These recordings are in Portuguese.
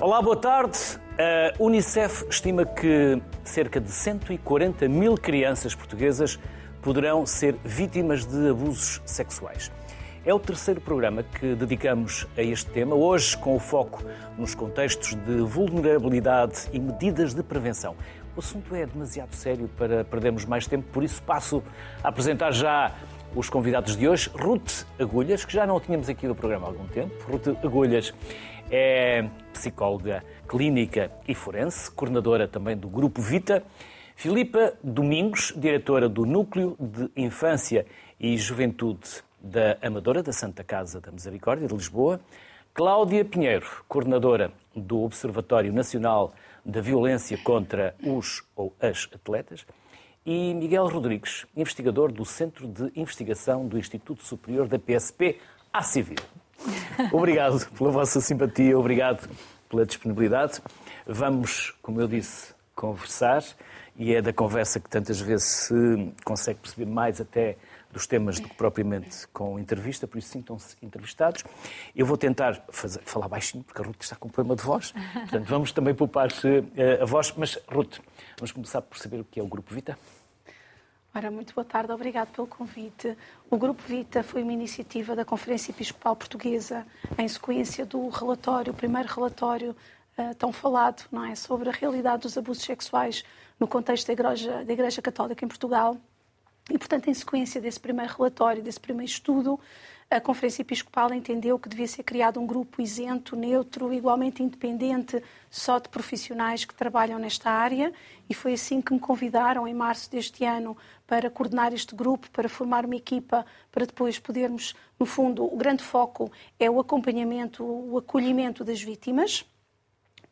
Olá, boa tarde. A Unicef estima que cerca de 140 mil crianças portuguesas poderão ser vítimas de abusos sexuais. É o terceiro programa que dedicamos a este tema, hoje com o foco nos contextos de vulnerabilidade e medidas de prevenção. O assunto é demasiado sério para perdermos mais tempo, por isso passo a apresentar já os convidados de hoje. Ruth Agulhas, que já não tínhamos aqui no programa há algum tempo. Ruth Agulhas é psicóloga clínica e forense, coordenadora também do Grupo Vita. Filipa Domingos, diretora do Núcleo de Infância e Juventude da Amadora da Santa Casa da Misericórdia de Lisboa. Cláudia Pinheiro, coordenadora do Observatório Nacional da Violência contra os ou as Atletas. E Miguel Rodrigues, investigador do Centro de Investigação do Instituto Superior da PSP, à Civil. Obrigado pela vossa simpatia, obrigado pela disponibilidade. Vamos, como eu disse, conversar e é da conversa que tantas vezes se consegue perceber mais até dos temas do que propriamente com entrevista, por isso sintam-se entrevistados. Eu vou tentar fazer, falar baixinho, porque a Ruth está com problema de voz, portanto vamos também poupar uh, a voz, mas Ruth, vamos começar por saber o que é o Grupo Vita. Ora, muito boa tarde, obrigado pelo convite. O Grupo Vita foi uma iniciativa da Conferência Episcopal Portuguesa em sequência do relatório, o primeiro relatório uh, tão falado, não é, sobre a realidade dos abusos sexuais no contexto da Igreja, da Igreja Católica em Portugal. E, portanto, em sequência desse primeiro relatório, desse primeiro estudo, a Conferência Episcopal entendeu que devia ser criado um grupo isento, neutro, igualmente independente, só de profissionais que trabalham nesta área, e foi assim que me convidaram, em março deste ano, para coordenar este grupo, para formar uma equipa, para depois podermos, no fundo, o grande foco é o acompanhamento, o acolhimento das vítimas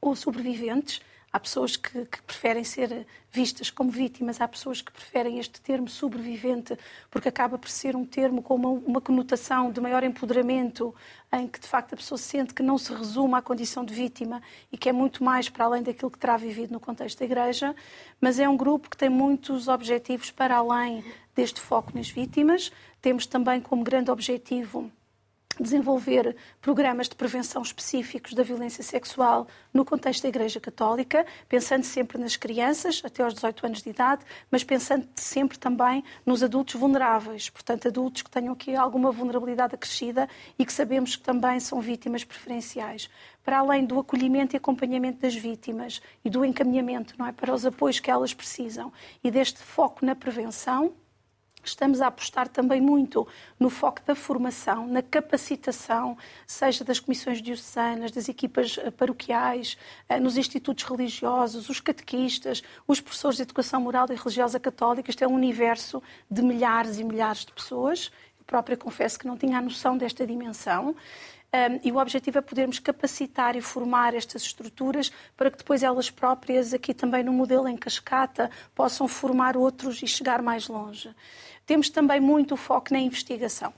ou sobreviventes Há pessoas que, que, preferem ser vistas como vítimas, há pessoas que preferem este termo sobrevivente, porque acaba por ser um termo com uma, uma, conotação de maior empoderamento, em que de facto a pessoa sente que não se resume à condição de vítima e que é muito mais para além daquilo que terá vivido no contexto da Igreja. Mas é um grupo que tem muitos objetivos para além deste foco nas vítimas. Temos também como grande objetivo desenvolver programas de prevenção específicos da violência sexual no contexto da Igreja Católica, pensando sempre nas crianças até aos 18 anos de idade, mas pensando sempre também nos adultos vulneráveis, portanto, adultos que tenham aqui alguma vulnerabilidade acrescida e que sabemos que também são vítimas preferenciais. Para além do acolhimento e acompanhamento das vítimas e do encaminhamento não é, para os apoios que elas precisam e deste foco na prevenção, Estamos a apostar também muito no foco da formação, na capacitação, seja das comissões diocesanas, das equipas eh, paroquiais, eh, nos institutos religiosos, os catequistas, os professores de educação moral e religiosa católica. Isto é um universo de milhares e milhares de pessoas. Própria confesso que não tinha a noção desta dimensão. Um, e o objetivo é podermos capacitar e formar estas estruturas para que depois elas próprias, aqui também no modelo em cascata, possam formar outros e chegar mais longe. Temos também muito foco na investigação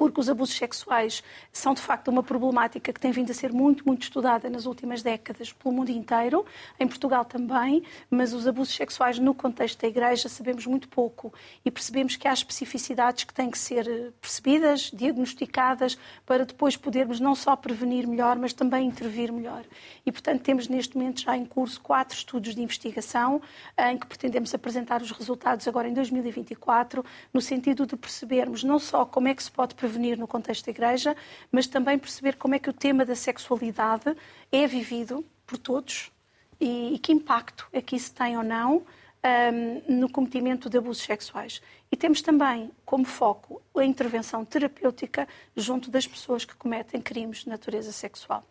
porque os abusos sexuais são de facto uma problemática que tem vindo a ser muito, muito estudada nas últimas décadas pelo mundo inteiro, em Portugal também, mas os abusos sexuais no contexto da Igreja sabemos muito pouco e percebemos que há especificidades que têm que ser eh, percebidas, diagnosticadas, para depois podermos não só prevenir melhor, mas também intervir melhor. E, portanto, temos neste momento já em curso quatro estudos de investigação em que pretendemos apresentar os resultados agora em 2024, no sentido de percebermos não só como é que se pode prevenir prevenir no contexto da Igreja, mas também perceber como é que o tema da sexualidade é vivido por todos e, e que impacto é que isso tem ou não um, no cometimento de abusos sexuais. E temos também como foco a intervenção terapêutica junto das pessoas que cometem crimes de natureza sexual.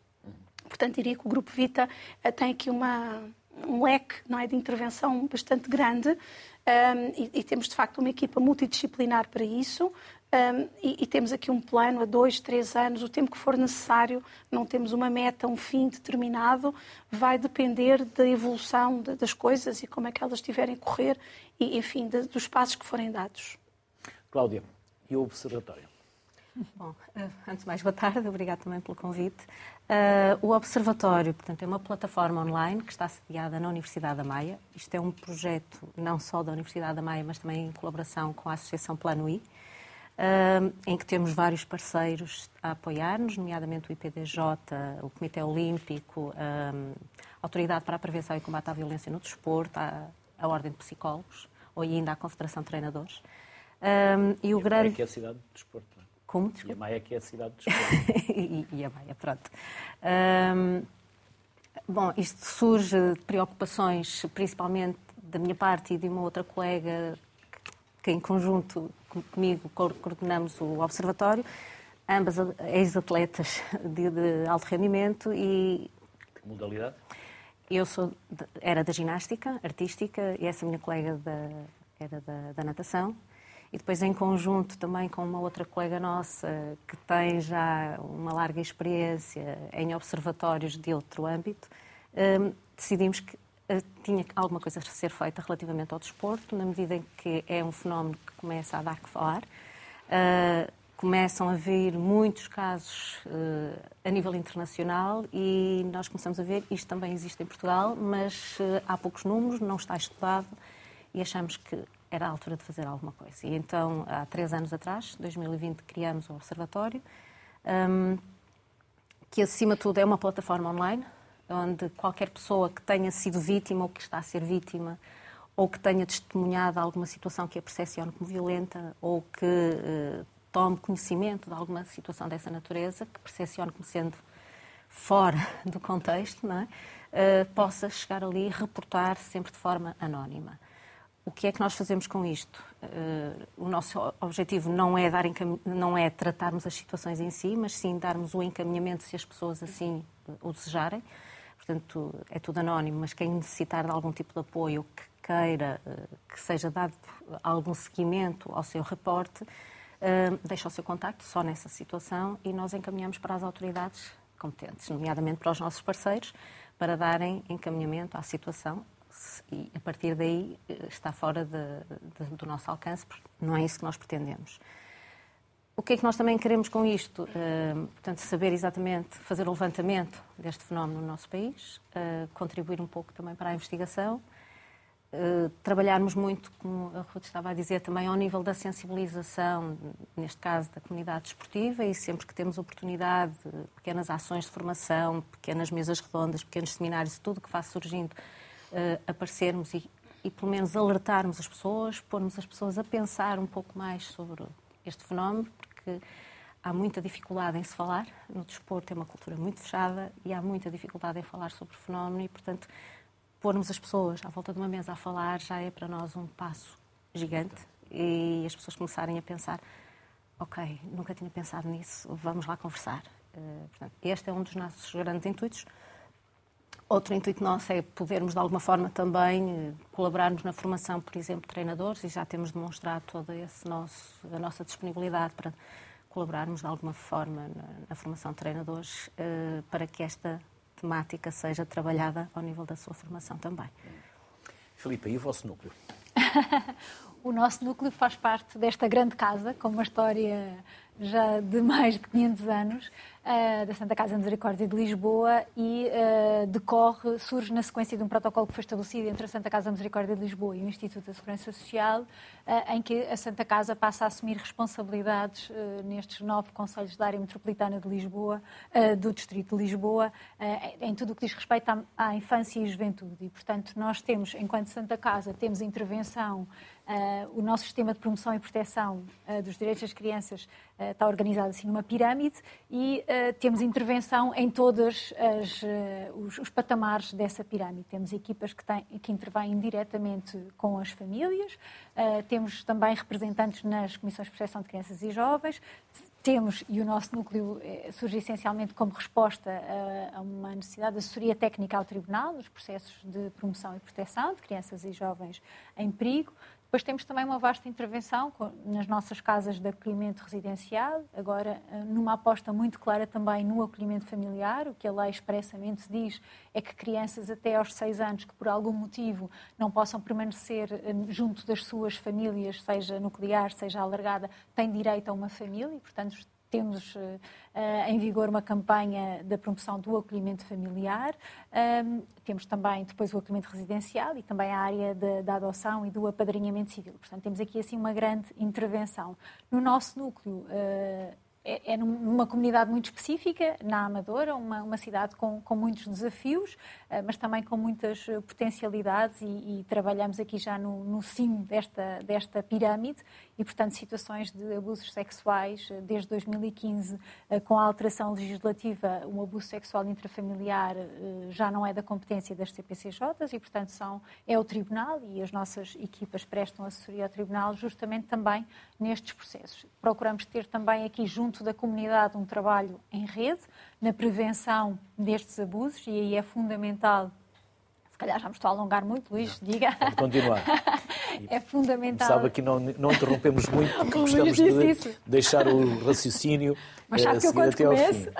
Portanto, diria que o Grupo Vita uh, tem aqui uma, um leque não é, de intervenção bastante grande um, e, e, temos, de facto, uma equipa multidisciplinar para isso, um, e, e, temos aqui um plano a dois, três anos, o tempo que for necessário, não temos uma meta, um fim determinado, vai depender da evolução de, das coisas e como é que elas estiverem a correr e, enfim, de, dos passos que forem dados. Cláudia, e o Observatório? Bom, eh, antes de mais, boa tarde, obrigado também pelo convite. Uh, o Observatório, portanto, é uma plataforma online que está sediada na Universidade da Maia. Isto é um projeto não só da Universidade da Maia, mas também em colaboração com a Associação Plano I. em que temos vários parceiros a apoiar-nos, nomeadamente o IPDJ, o Comitê Olímpico, a Autoridade para a Prevenção e Combate à Violência no Desporto, a, Ordem de Psicólogos, ou ainda a Confederação de Treinadores. E o e grande... que é a cidade do desporto. É? Como? Desculpa? E a Maia que é a cidade do desporto. e, e, a Maia, pronto. Bom, isto surge de preocupações, principalmente da minha parte e de uma outra colega que em conjunto comigo coordenamos o observatório, ambas ex-atletas de, de, alto rendimento e... Que modalidade? Eu sou, era da ginástica artística e essa minha colega da, era da, da natação. E depois, em conjunto, também com uma outra colega nossa que tem já uma larga experiência em observatórios de outro âmbito, hum, decidimos que tinha alguma coisa a ser feita relativamente ao desporto, na medida em que é um fenómeno que começa a dar que falar. Uh, começam a vir muitos casos uh, a nível internacional e nós começamos a ver, isto também existe em Portugal, mas uh, há poucos números, não está estudado e achamos que era a altura de fazer alguma coisa. E então, há três anos atrás, 2020, criamos o Observatório, um, que acima de tudo é uma plataforma online, onde qualquer pessoa que tenha sido vítima ou que está a ser vítima ou que tenha testemunhado alguma situação que a percepcione como violenta ou que uh, tome conhecimento de alguma situação dessa natureza, que percepcione como sendo fora do contexto, não é? Uh, possa chegar ali e reportar sempre de forma anónima. O que é que nós fazemos com isto? Uh, o nosso objetivo não é, dar não é tratarmos as situações em si, mas sim darmos o encaminhamento se as pessoas assim o desejarem portanto é tudo anónimo, mas quem necessitar de algum tipo de apoio, que queira eh, que seja dado algum seguimento ao seu reporte, eh, deixa o seu contacto só nessa situação e nós encaminhamos para as autoridades competentes, nomeadamente para os nossos parceiros, para darem encaminhamento à situação e a partir daí eh, está fora de, de, do nosso alcance, porque não é isso que nós pretendemos. O que é que nós também queremos com isto? Uh, portanto, saber exatamente, fazer o levantamento deste fenómeno no nosso país, uh, contribuir um pouco também para a investigação, uh, trabalharmos muito, como a Ruth estava a dizer, também ao nível da sensibilização, neste caso da comunidade desportiva, e sempre que temos oportunidade, pequenas ações de formação, pequenas mesas redondas, pequenos seminários, tudo que vá surgindo, aparecermos e, e pelo menos alertarmos as pessoas, pormos as pessoas a pensar um pouco mais sobre este fenómeno, há muita dificuldade em se falar. No desporto é uma cultura muito fechada e há muita dificuldade em falar sobre o fenómeno e, portanto, pormos as pessoas à volta de uma mesa a falar já é para nós um passo gigante e as pessoas começarem a pensar ok, nunca tinha pensado nisso, vamos lá conversar. Uh, portanto, este é um dos nossos grandes intuitos. Outro intuito nosso é podermos, de alguma forma, também eh, colaborarmos na formação, por exemplo, de treinadores, e já temos demonstrado toda nosso, a nossa disponibilidade para colaborarmos, de alguma forma, na, na formação de treinadores, eh, para que esta temática seja trabalhada ao nível da sua formação também. Filipe, e o vosso núcleo? o nosso núcleo faz parte desta grande casa, com uma história já de mais de 500 anos, uh, da Santa Casa Misericórdia de Lisboa e uh, decorre, surge na sequência de um protocolo que foi estabelecido entre a Santa Casa Misericórdia de Lisboa e o Instituto da Segurança Social, uh, em que a Santa Casa passa a assumir responsabilidades nestes nove conselhos da área metropolitana de Lisboa, do Distrito de Lisboa, em tudo o que diz respeito à, à infância e juventude. E, portanto, nós temos, enquanto Santa Casa, temos intervenção Uh, o nosso sistema de promoção e proteção uh, dos direitos das crianças uh, está organizado assim numa pirâmide e temos intervenção em todos os, os, patamares dessa pirâmide. Temos equipas que, têm, que intervêm diretamente com as famílias, temos também representantes nas comissões de proteção de crianças e jovens, temos, e o nosso núcleo surge essencialmente como resposta a, a, uma necessidade de assessoria técnica ao Tribunal, nos processos de promoção e proteção de crianças e jovens em perigo. Depois temos também uma vasta intervenção nas nossas casas de acolhimento residencial, agora eh, numa aposta muito clara também no acolhimento familiar. O que a lei expressamente diz é que crianças até aos seis anos que por algum motivo não possam permanecer eh, junto das suas famílias, seja nuclear, seja alargada, têm direito a uma família e, portanto, temos uh, em vigor uma campanha da promoção do acolhimento familiar. Um, temos também depois o acolhimento residencial e também a área de, da adoção e do apadrinhamento civil. Portanto, temos aqui assim uma grande intervenção. No nosso núcleo, uh, é, é, numa comunidade muito específica, na Amadora, uma, uma cidade com, com, muitos desafios, eh, mas também com muitas potencialidades e, e trabalhamos aqui já no, no cimo desta, desta pirâmide e, portanto, situações de abusos sexuais eh, desde 2015, com a alteração legislativa, o abuso sexual intrafamiliar já não é da competência das CPCJs e, portanto, são, é o Tribunal e as nossas equipas prestam assessoria ao Tribunal justamente também nestes processos. Procuramos ter também aqui junto da comunidade um trabalho em rede na prevenção destes abusos e aí é fundamental. Se calhar já me estou a alongar muito, Luís, diga. Pode continuar. é fundamental. Sabe que não, não interrompemos muito, porque gostamos de deixar o raciocínio mas sabe é, que eu quando começo...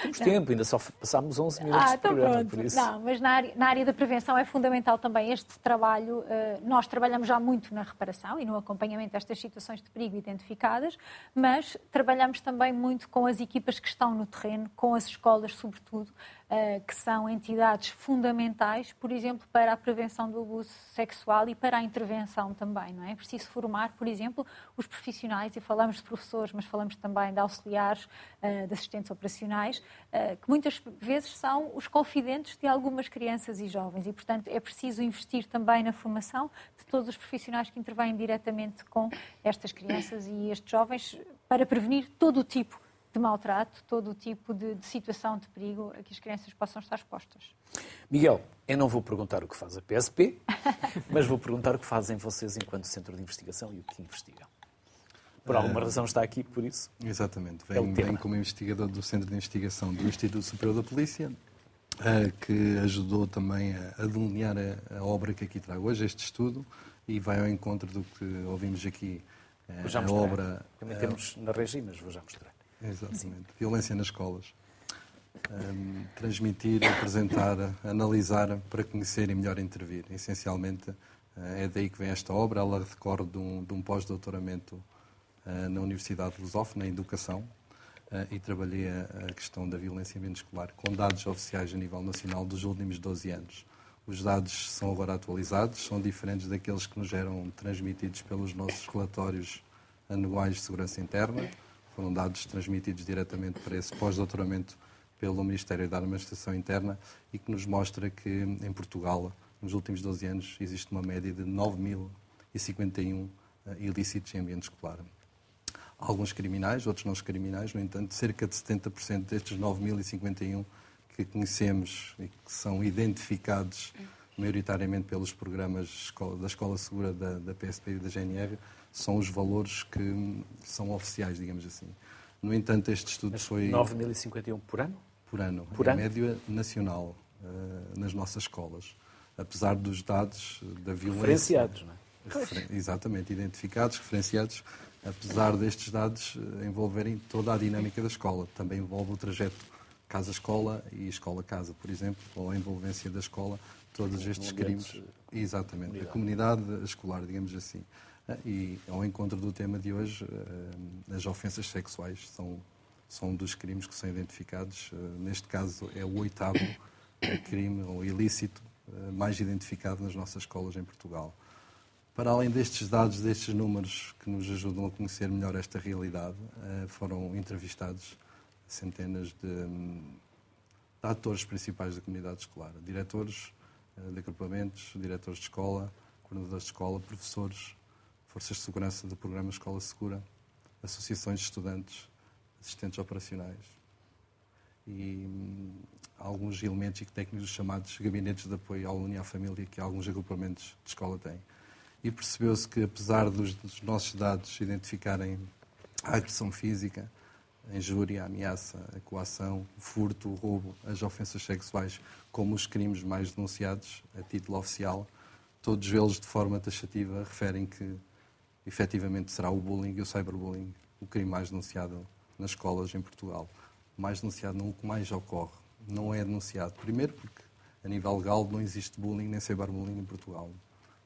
Temos tempo, ainda só passámos 11 minutos ah, de então programa, pronto. por isso... Não, mas na área, na área da prevenção é fundamental também este trabalho. Eh, nós trabalhamos já muito na reparação e no acompanhamento destas situações de perigo identificadas, mas trabalhamos também muito com as equipas que estão no terreno, com as escolas, sobretudo, eh, que são entidades fundamentais, por exemplo, para a prevenção do abuso sexual e para a intervenção também. Não é? é preciso formar, por exemplo, os profissionais, e falamos de professores, mas falamos também de auxiliares, uh, de assistentes operacionais, uh, que muitas vezes são os confidentes de algumas crianças e jovens. E, portanto, é preciso investir também na formação de todos os profissionais que intervêm diretamente com estas crianças e estes jovens para prevenir todo o tipo de maltrato, todo o tipo de, de, situação de perigo a que as crianças possam estar expostas. Miguel, eu não vou perguntar o que faz a PSP, mas vou perguntar o que fazem vocês enquanto centro de investigação e o que investigam. Por alguma razão está aqui, por isso. Exatamente. Venho, é venho como investigador do Centro de Investigação do Instituto Superior da Polícia, eh, que ajudou também a, delinear a, a, obra que aqui trago hoje, este estudo, e vai ao encontro do que ouvimos aqui. Eh, vou já a mostrar. obra. Também temos na regi, mas vou já mostrar. Exatamente. Sim. Violência nas escolas. Um, transmitir, apresentar, analisar para conhecer e melhor intervir. Essencialmente, uh, é daí que vem esta obra. Ela decorre de um, de um pós-doutoramento eh, na Universidade de Lusófona, em Educação, eh, e trabalhei a questão da violência escolar com dados oficiais a nível nacional dos últimos 12 anos. Os dados são agora atualizados, são diferentes daqueles que nos eram transmitidos pelos nossos relatórios anuais de segurança interna. Foram dados transmitidos diretamente para esse pós-doutoramento pelo Ministério da Administração Interna e que nos mostra que em Portugal, nos últimos 12 anos, existe uma média de 9.051 eh, ilícitos em ambiente escolar. Alguns criminais, outros não criminais, no entanto, cerca de 70% destes 9.051 que conhecemos e que são identificados maioritariamente pelos programas da Escola Segura da, da PSP e da GNR, são os valores que são oficiais, digamos assim. No entanto, este estudo Mas foi... 9.051 por ano? Por ano, por em ano? média nacional, uh, nas nossas escolas. Apesar dos dados da violência... Referenciados, não é? Refer... Exatamente, identificados, referenciados apesar destes dados eh, envolverem toda a dinâmica da escola. Também envolve o trajeto casa-escola e escola-casa, por exemplo, ou a envolvência da escola, todos estes crimes. Exatamente, a comunidade escolar, digamos assim. E ao encontro do tema de hoje, eh, as ofensas sexuais são, são um dos crimes que são identificados. Eh, neste caso, é o oitavo crime ou ilícito mais identificado nas nossas escolas em Portugal. Para além destes dados, destes números que nos ajudam a conhecer melhor esta realidade, eh, foram entrevistados centenas de, de atores principais da comunidade escolar, diretores eh, de agrupamentos, diretores de escola, coordenadores de escola, professores, forças de segurança do programa Escola Segura, associações de estudantes, assistentes operacionais e hum, alguns elementos e técnicos chamados gabinetes de apoio ao aluno e à família que alguns agrupamentos de escola têm. E percebeu-se que, apesar dos, dos, nossos dados identificarem a agressão física, a injúria, a ameaça, a coação, o furto, o roubo, as ofensas sexuais como os crimes mais denunciados a título oficial, todos eles, de forma taxativa, referem que efetivamente será o bullying e o cyberbullying o crime mais denunciado nas escolas em Portugal. O mais denunciado não o que mais ocorre. Não é denunciado. Primeiro porque, a nível legal, não existe bullying nem cyberbullying em Portugal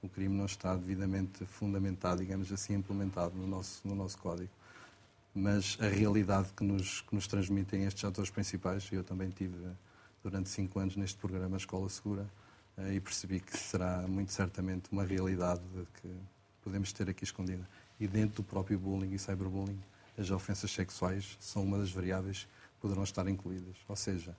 o crime não está devidamente fundamentado, digamos assim, implementado no nosso, no nosso código. mas a realidade que nos, que nos transmitem estes atores principais, eu também tive durante cinco anos neste programa Escola Segura eh, e percebi que será muito certamente uma realidade que podemos ter aqui escondida. E dentro do próprio bullying e cyberbullying, as ofensas sexuais são uma das variáveis que poderão estar incluídas. Ou seja,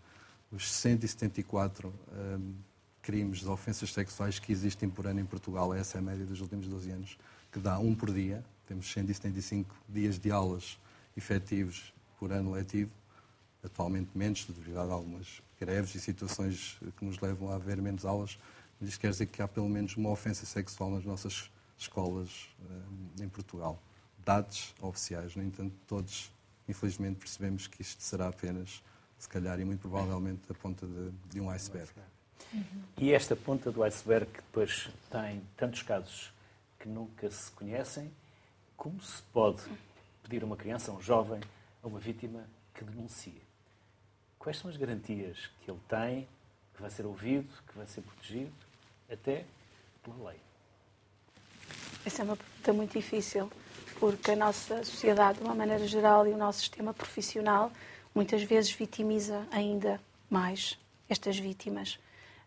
os 174 um, crimes de ofensas sexuais que existem por ano em Portugal, essa é a média dos últimos 12 anos, que dá um por dia, temos 175 dias de aulas efetivos por ano letivo, atualmente menos, devido a algumas greves e situações que nos levam a haver menos aulas, mas isto quer dizer que há pelo menos uma ofensa sexual nas nossas escolas eh, em Portugal. Dados oficiais, no entanto, todos, infelizmente, percebemos que isto será apenas, se calhar, e muito provavelmente, a ponta de, de um iceberg. Uhum. E esta ponta do iceberg que depois tem tantos casos que nunca se conhecem, como se pode pedir a uma criança, a um jovem, a uma vítima que denuncie? Quais são as garantias que ele tem, que vai ser ouvido, que vai ser protegido, até pela lei? Essa é uma pergunta muito difícil, porque a nossa sociedade, de uma maneira geral, e o nosso sistema profissional, muitas vezes vitimiza ainda mais estas vítimas.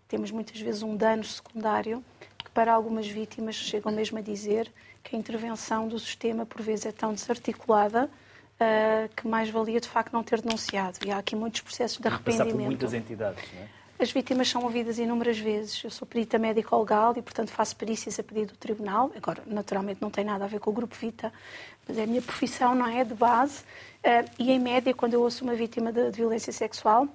Temos muitas vezes um dano secundário que, para algumas vítimas, chegam mesmo a dizer que a intervenção do sistema, por vezes, é tão desarticulada uh, que mais valia de facto não ter denunciado. E há aqui muitos processos de arrependimento. Passar por muitas entidades, não é? As vítimas são ouvidas inúmeras vezes. Eu sou perita médico-legal e, portanto, faço perícias a pedido do tribunal. Agora, naturalmente, não tem nada a ver com o Grupo Vita, mas é a minha profissão, não é? De base. Uh, e, em média, quando eu ouço uma vítima de, de violência sexual,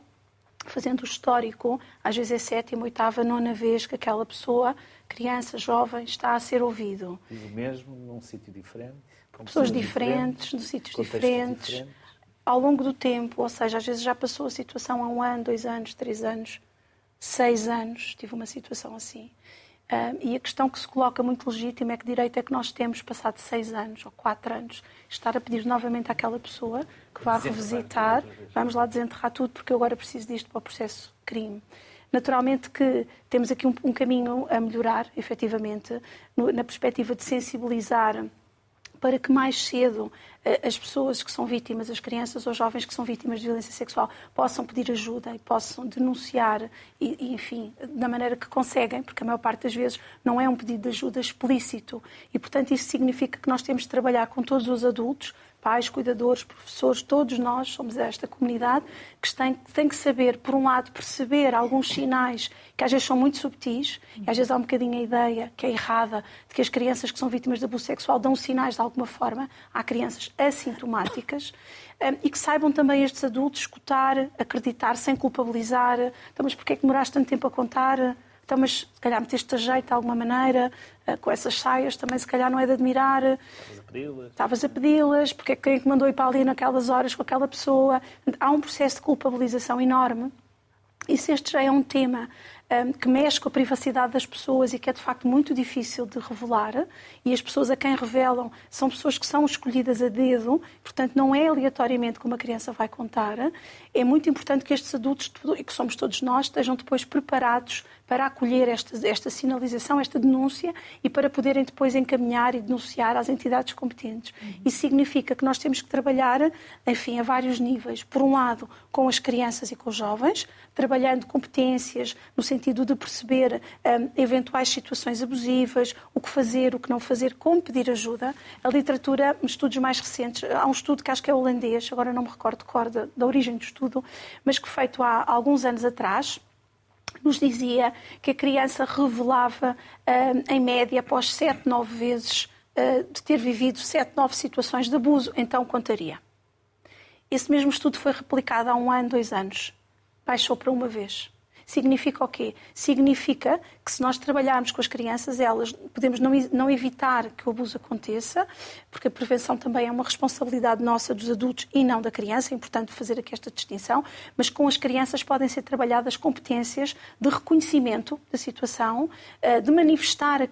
fazendo o histórico, às vezes é sétima, oitava, nona vez que aquela pessoa, criança, jovem, está a ser ouvido. E o mesmo, num sítio diferente? pessoas diferentes, diferentes, de sítios diferentes, diferentes, ao longo do tempo, ou seja, às vezes já passou a situação há um ano, dois anos, três anos, seis anos, tive uma situação assim. Uh, e a questão que se coloca muito legítima é que direito é que nós temos, passado seis anos ou quatro anos, estar a pedir novamente àquela pessoa que vá revisitar, vamos lá desenterrar tudo porque eu agora preciso disto para o processo crime. Naturalmente que temos aqui um, um caminho a melhorar, efetivamente, no, na perspectiva de sensibilizar para que mais cedo eh, as pessoas que são vítimas, as crianças ou jovens que são vítimas de violência sexual, possam pedir ajuda e possam denunciar, e, enfim, da maneira que conseguem, porque a maior parte das vezes não é um pedido de ajuda explícito. E, portanto, isso significa que nós temos de trabalhar com todos os adultos pais, cuidadores, professores, todos nós somos esta comunidade que tem, tem, que saber, por um lado, perceber alguns sinais que às vezes são muito subtis, e às vezes há um bocadinho a ideia que é errada de que as crianças que são vítimas de abuso sexual dão sinais de alguma forma. Há crianças assintomáticas. Um, e que saibam também estes adultos escutar, acreditar, sem culpabilizar. Então, mas porquê é que demoraste tanto tempo a contar? Então, mas se calhar meteste a jeito de alguma maneira, uh, com essas saias também se calhar não é de admirar. Estavas a pedi-las. Estavas a pedi-las, porque é que quem é que mandou ir para ali naquelas horas com aquela pessoa? Há um processo de culpabilização enorme. E se este já é um tema que mexe com a privacidade das pessoas e que é de facto muito difícil de revelar. E as pessoas a quem revelam são pessoas que são escolhidas a dedo, portanto não é aleatoriamente como a criança vai contar. É muito importante que estes adultos, e que somos todos nós, estejam depois preparados para acolher esta, esta sinalização, esta denúncia e para poderem depois encaminhar e denunciar às entidades competentes. Uhum. Isso significa que nós temos que trabalhar, enfim, a vários níveis. Por um lado, com as crianças e com os jovens, trabalhando competências no sentido de perceber um, eventuais situações abusivas, o que fazer, o que não fazer, como pedir ajuda. A literatura, estudos mais recentes, há um estudo que acho que é holandês, agora não me recordo cor da, da origem do estudo, mas que feito há alguns anos atrás, nos dizia que a criança revelava, uh, em média, após sete, nove vezes uh, de ter vivido sete, nove situações de abuso, então contaria. Esse mesmo estudo foi replicado há um ano, dois anos. Baixou para uma vez. Significa o quê? Significa que se nós trabalharmos com as crianças, elas podemos não, não evitar que o abuso aconteça, porque a prevenção também é uma responsabilidade nossa dos adultos e não da criança, é importante fazer aqui esta distinção, mas com as crianças podem ser trabalhadas competências de reconhecimento da situação, eh, de manifestar, eh,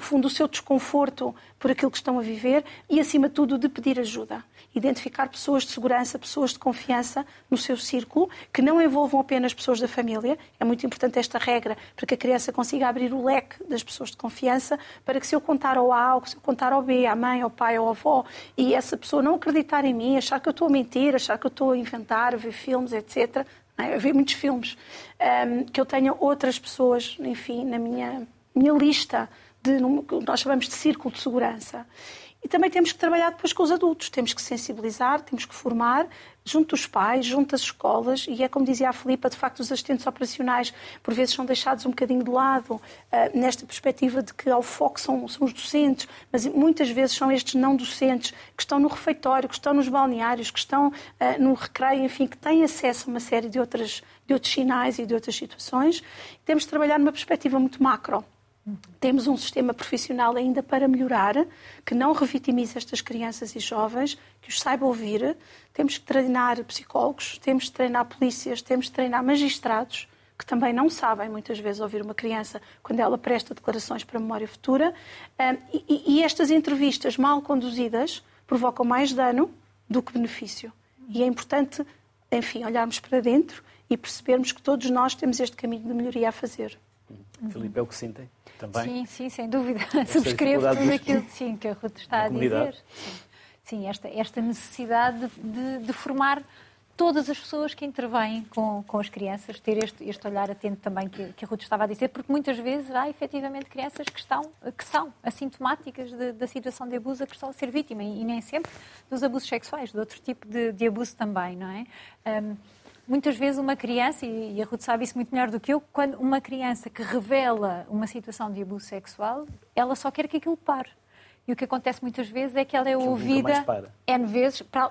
fundo, o seu desconforto por aquilo que estão a viver e, acima de tudo, de pedir ajuda identificar pessoas de segurança, pessoas de confiança no seu círculo, que não envolvam apenas pessoas da família. É muito importante esta regra para que a criança consiga abrir o leque das pessoas de confiança para que se eu contar ao A, ou se eu contar ao B, à mãe, ao pai, ao avó, e essa pessoa não acreditar em mim, achar que eu estou a mentir, achar que eu estou a inventar, a ver filmes, etc., a ver muitos filmes, um, que eu tenha outras pessoas, enfim, na minha, minha lista de, nós chamamos de círculo de segurança. E também temos que trabalhar depois com os adultos, temos que sensibilizar, temos que formar, junto dos pais, junto das escolas, e é como dizia a Filipa, de facto os assistentes operacionais por vezes são deixados um bocadinho de lado, uh, nesta perspectiva de que ao foco são, são, os docentes, mas muitas vezes são estes não docentes que estão no refeitório, que estão nos balneários, que estão uh, no recreio, enfim, que têm acesso a uma série de, outras, de outros sinais e de outras situações. Temos de trabalhar numa perspectiva muito macro temos um sistema profissional ainda para melhorar, que não revitimize estas crianças e jovens, que os saiba ouvir. Temos que treinar psicólogos, temos que treinar polícias, temos que treinar magistrados, que também não sabem muitas vezes ouvir uma criança quando ela presta declarações para a memória futura. E, e estas entrevistas mal conduzidas provocam mais dano do que benefício. E é importante, enfim, olharmos para dentro e percebermos que todos nós temos este caminho de melhoria a fazer. Filipe, é o que sentem? Também. Sim, sim, sem dúvida. Subscrevo tudo aquilo sim, que a Ruth está a dizer. Sim, sim esta, esta necessidade de, de, formar todas as pessoas que intervêm com, com as crianças, ter este, este olhar atento também que, que a Ruth estava a dizer, porque muitas vezes há efetivamente crianças que, estão, que são assintomáticas de, da situação de abuso a que estão a ser vítima e, e nem sempre dos abusos sexuais, de outro tipo de, de abuso também, não é? Um, muitas vezes uma criança, e a Ruth sabe isso muito melhor do que eu, quando uma criança que revela uma situação de abuso sexual, ela só quer que aquilo pare. E o que acontece muitas vezes é que ela é que ouvida N vezes. Para...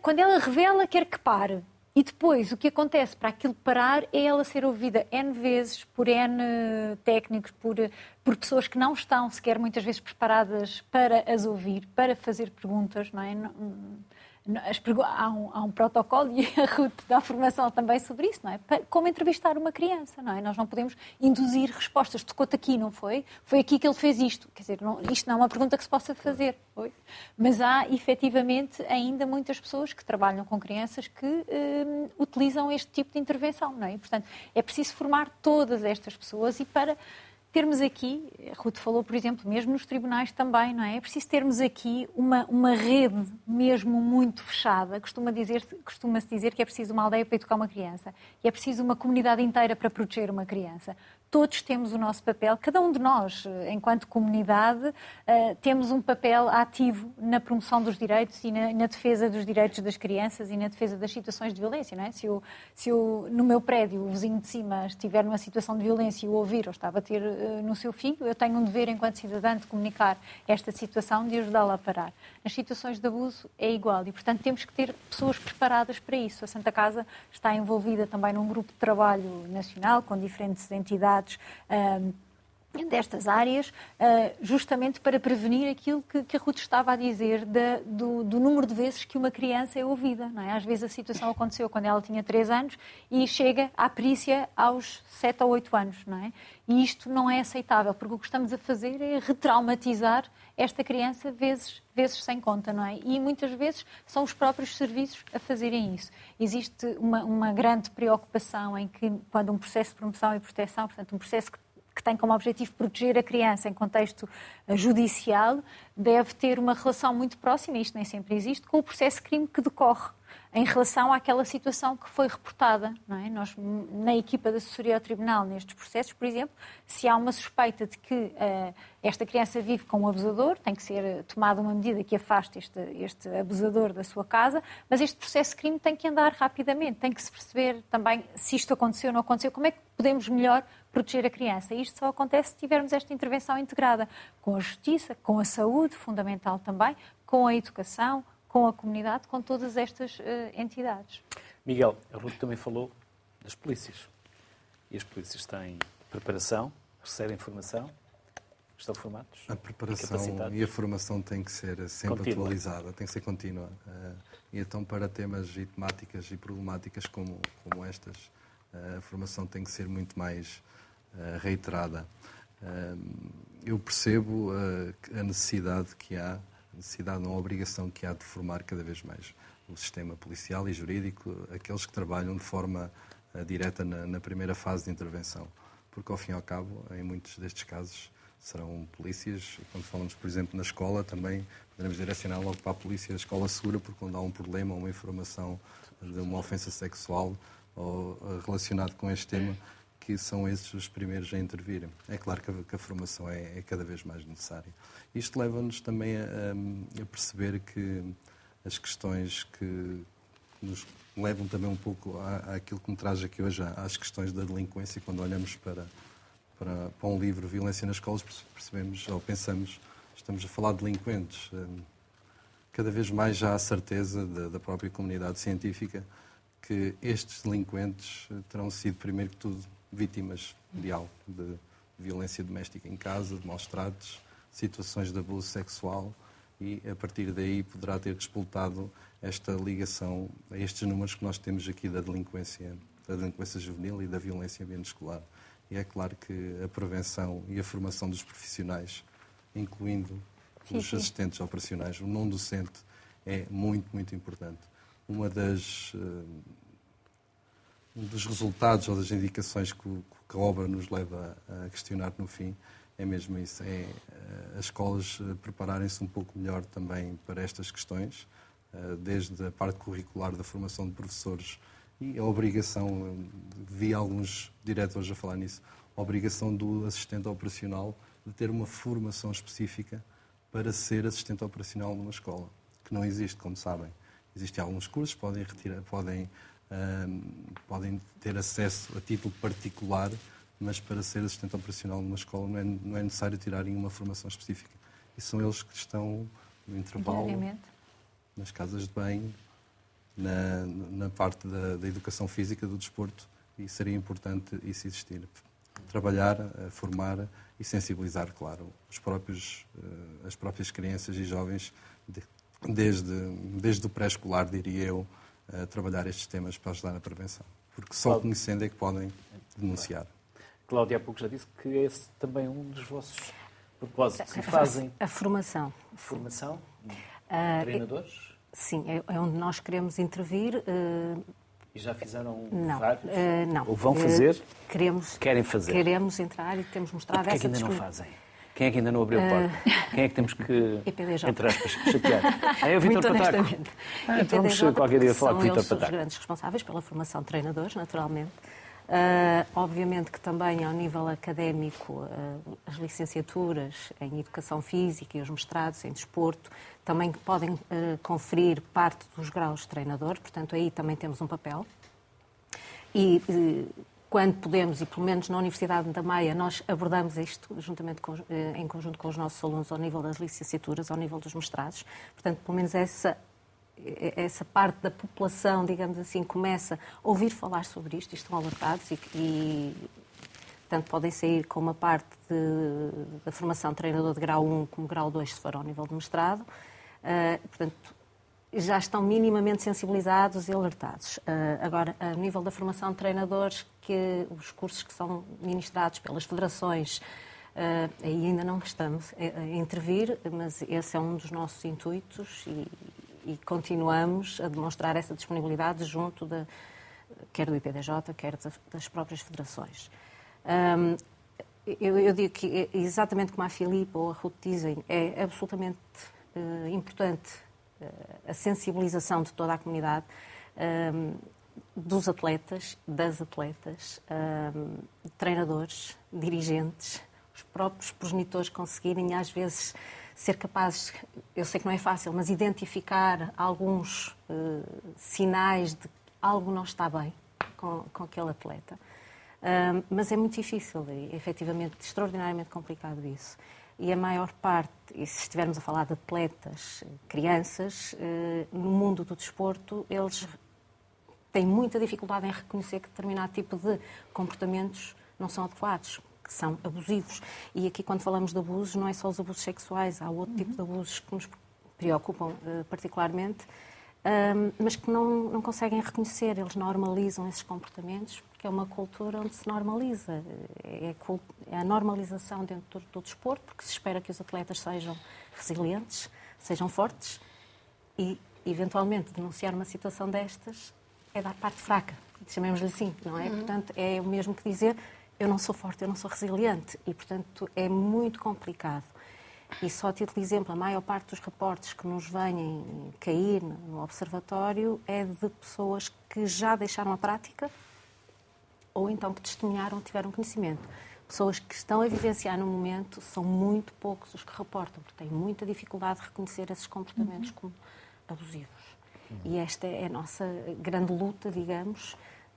Quando ela revela, quer que pare. E depois, o que acontece para aquilo parar é ela ser ouvida N vezes por N técnicos, por, por pessoas que não estão sequer muitas vezes preparadas para as ouvir, para fazer perguntas, não é? Há um, há um, protocolo e a Ruth dá formação também sobre isso, não é? Como entrevistar uma criança, não é? Nós não podemos induzir respostas. Tocou-te aqui, não foi? Foi aqui que ele fez isto. Quer dizer, não, isto não é uma pergunta que se possa fazer. Foi? Mas há, efetivamente, ainda muitas pessoas que trabalham com crianças que hum, utilizam este tipo de intervenção, não é? E, portanto, é preciso formar todas estas pessoas e para termos aqui, Ruth falou, por exemplo, mesmo nos tribunais também, não é? É preciso termos aqui uma, uma rede mesmo muito fechada. Costuma dizer, costuma-se dizer que é preciso uma aldeia para educar uma criança e é preciso uma comunidade inteira para proteger uma criança todos temos o nosso papel, cada um de nós, eh, enquanto comunidade, eh, temos um papel ativo na promoção dos direitos e na, defesa dos direitos das crianças e na defesa das situações de violência. Não é? se, eu, se eu, no meu prédio, o vizinho de cima estiver numa situação de violência e o ouvir ou está a bater eh, no seu filho, eu tenho um dever, enquanto cidadã, de comunicar esta situação, de ajudá-la a parar. Nas situações de abuso é igual e, portanto, temos que ter pessoas preparadas para isso. A Santa Casa está envolvida também num grupo de trabalho nacional com diferentes entidades um, destas áreas, ah, justamente para prevenir aquilo que, a Ruth estava a dizer do, do, número de vezes que uma criança é ouvida. É? Às vezes a situação aconteceu quando ela tinha 3 anos e chega à perícia aos 7 ou 8 anos. É? E isto não é aceitável, porque o que estamos a fazer é retraumatizar esta criança vezes, vezes sem conta, não é? E muitas vezes são os próprios serviços a fazerem isso. Existe uma, uma grande preocupação em que, quando um processo de promoção e proteção, portanto, um processo que que tem como objetivo proteger a criança em contexto eh, judicial, deve ter uma relação muito próxima, isto nem sempre existe, com o processo crime que decorre em relação àquela situação que foi reportada. É? Nós, na equipa de assessoria ao tribunal, nestes processos, por exemplo, se há uma suspeita de que uh, esta criança vive com um abusador, tem que ser tomada uma medida que afaste este, este abusador da sua casa, mas este processo de crime tem que andar rapidamente, tem que se perceber também se isto aconteceu ou não aconteceu, como é que podemos melhor proteger a criança. E isto só acontece se tivermos esta intervenção integrada com a justiça, com a saúde, fundamental também, com a educação, com a comunidade, com todas estas uh, entidades. Miguel, a Ruth também falou das polícias. E as polícias têm preparação, recebem formação, estão formados? A preparação e a formação têm que ser sempre contínua. atualizada, tem que ser contínua. Uh, e então, para temas e temáticas e problemáticas como, como estas, uh, a formação tem que ser muito mais uh, reiterada. eu percebo a necessidade que há necessidade, não a obrigação que há de formar cada vez mais o sistema policial e jurídico, aqueles que trabalham de forma uh, direta na, na, primeira fase de intervenção. Porque, ao fim e ao cabo, em muitos destes casos, serão polícias. Quando falamos, por exemplo, na escola, também poderemos direcionar logo para a polícia a escola segura, porque quando há um problema, uma informação de uma ofensa sexual ou uh, relacionado com este tema, que são esses os primeiros a intervir. É claro que a, que a formação é, é, cada vez mais necessária. Isto leva-nos também a, a, perceber que as questões que nos levam também um pouco à, àquilo que me traz aqui hoje, às questões da delinquência, quando olhamos para, para, para um livro Violência nas Escolas, percebemos ou pensamos, estamos a falar de delinquentes. Hum, cada vez mais já há certeza da, da própria comunidade científica que estes delinquentes terão sido, primeiro que tudo, vítimas de violência doméstica em casa, de maus tratos, situações de abuso sexual e a partir daí poderá ter despoltado esta ligação a estes números que nós temos aqui da delinquência, da delinquência juvenil e da violência ambiente escolar. E é claro que a prevenção e a formação dos profissionais, incluindo os assistentes operacionais, o não docente, é muito, muito importante. Uma das um dos resultados ou das indicações que, que a obra nos leva a questionar no fim é mesmo isso, é eh, as escolas eh, prepararem-se um pouco melhor também para estas questões, eh, desde a parte curricular da formação de professores e a obrigação, vi alguns diretores a falar nisso, a obrigação do assistente operacional de ter uma formação específica para ser assistente operacional numa escola, que não existe, como sabem. Existem alguns cursos, podem, retirar, podem podem ter acesso a título particular, mas para ser assistente operacional numa escola não é, não é necessário tirarem uma formação específica. E são eles que estão no intervalo, nas casas de banho, na, na parte da, da, educação física, do desporto, e seria importante isso existir. Trabalhar, eh, formar e sensibilizar, claro, os próprios, eh, as próprias crianças e jovens, desde, desde o pré-escolar, diria eu, a trabalhar estes temas para ajudar na prevenção. Porque só Cláudia. conhecendo é que podem denunciar. Cláudia há pouco já disse que esse também é um dos vossos propósitos. E fazem... A formação. Formação? Uh, Treinadores? Sim, é, é onde nós queremos intervir. Uh, e já fizeram não, vários? Uh, não. Ou vão fazer? queremos, Querem fazer? Queremos entrar e temos mostrado e essa que ainda não fazem? Quem é que ainda não abriu a porta? Uh... Quem é que temos que, entre aspas, chatear? É o Vitor Pataco. Ah, então vamos qualquer dia falar com o Vitor Pataco. São os grandes responsáveis pela formação de treinadores, naturalmente. Uh, obviamente que também ao nível académico uh, as licenciaturas em Educação Física e os mestrados em Desporto também podem uh, conferir parte dos graus de treinador, portanto aí também temos um papel. E quando podemos, e pelo menos na Universidade da Maia, nós abordamos isto juntamente com, eh, em conjunto com os nossos alunos ao nível das licenciaturas, ao nível dos mestrados. Portanto, pelo menos essa, eh, essa parte da população, digamos assim, começa a ouvir falar sobre isto e estão alertados e, e tanto podem sair com uma parte de, da formação de treinador de grau 1 como grau 2 se for ao nível de mestrado. Uh, portanto, já estão minimamente sensibilizados e alertados. Uh, agora, a nível da formação de treinadores, que os cursos que são ministrados pelas federações, uh, aí ainda não estamos a, intervir, mas esse é um dos nossos intuitos e, e continuamos a demonstrar essa disponibilidade junto da, quer do IPDJ, quer das próprias federações. Um, eu, eu, digo que, é exatamente como a Filipe ou a Ruth dizem, é absolutamente uh, importante a sensibilização de toda a comunidade, um, dos atletas, das atletas, um, treinadores, dirigentes, os próprios progenitores conseguirem às vezes ser capazes, eu sei que não é fácil, mas identificar alguns sinais de que algo não está bem com, com aquele atleta. Mas é muito difícil e efetivamente extraordinariamente complicado isso e a maior parte, e se estivermos a falar de atletas, crianças, eh, no mundo do desporto, eles têm muita dificuldade em reconhecer que determinado tipo de comportamentos não são adequados, que são abusivos. E aqui, quando falamos de abusos, não é só os abusos sexuais, há outro uhum. tipo de abusos que nos preocupam eh, particularmente, mas que não, não conseguem reconhecer. Eles normalizam esses comportamentos porque é uma cultura onde se normaliza. É, é a normalização dentro do, do desporto, porque se espera que os atletas sejam resilientes, sejam fortes e, eventualmente, denunciar uma situação destas é dar parte fraca. chamemos-lhe assim, não é? Uhum. Portanto, é o mesmo que dizer eu não sou forte, eu não sou resiliente. E, portanto, é muito complicado. E só a título de exemplo, a maior parte dos reportes que nos vêm cair no observatório é de pessoas que já deixaram a prática ou então que testemunharam, tiveram conhecimento. Pessoas que estão a vivenciar no momento são muito poucos os que reportam, porque têm muita dificuldade de reconhecer esses comportamentos uhum. como abusivos. Uhum. E esta é a nossa grande luta, digamos,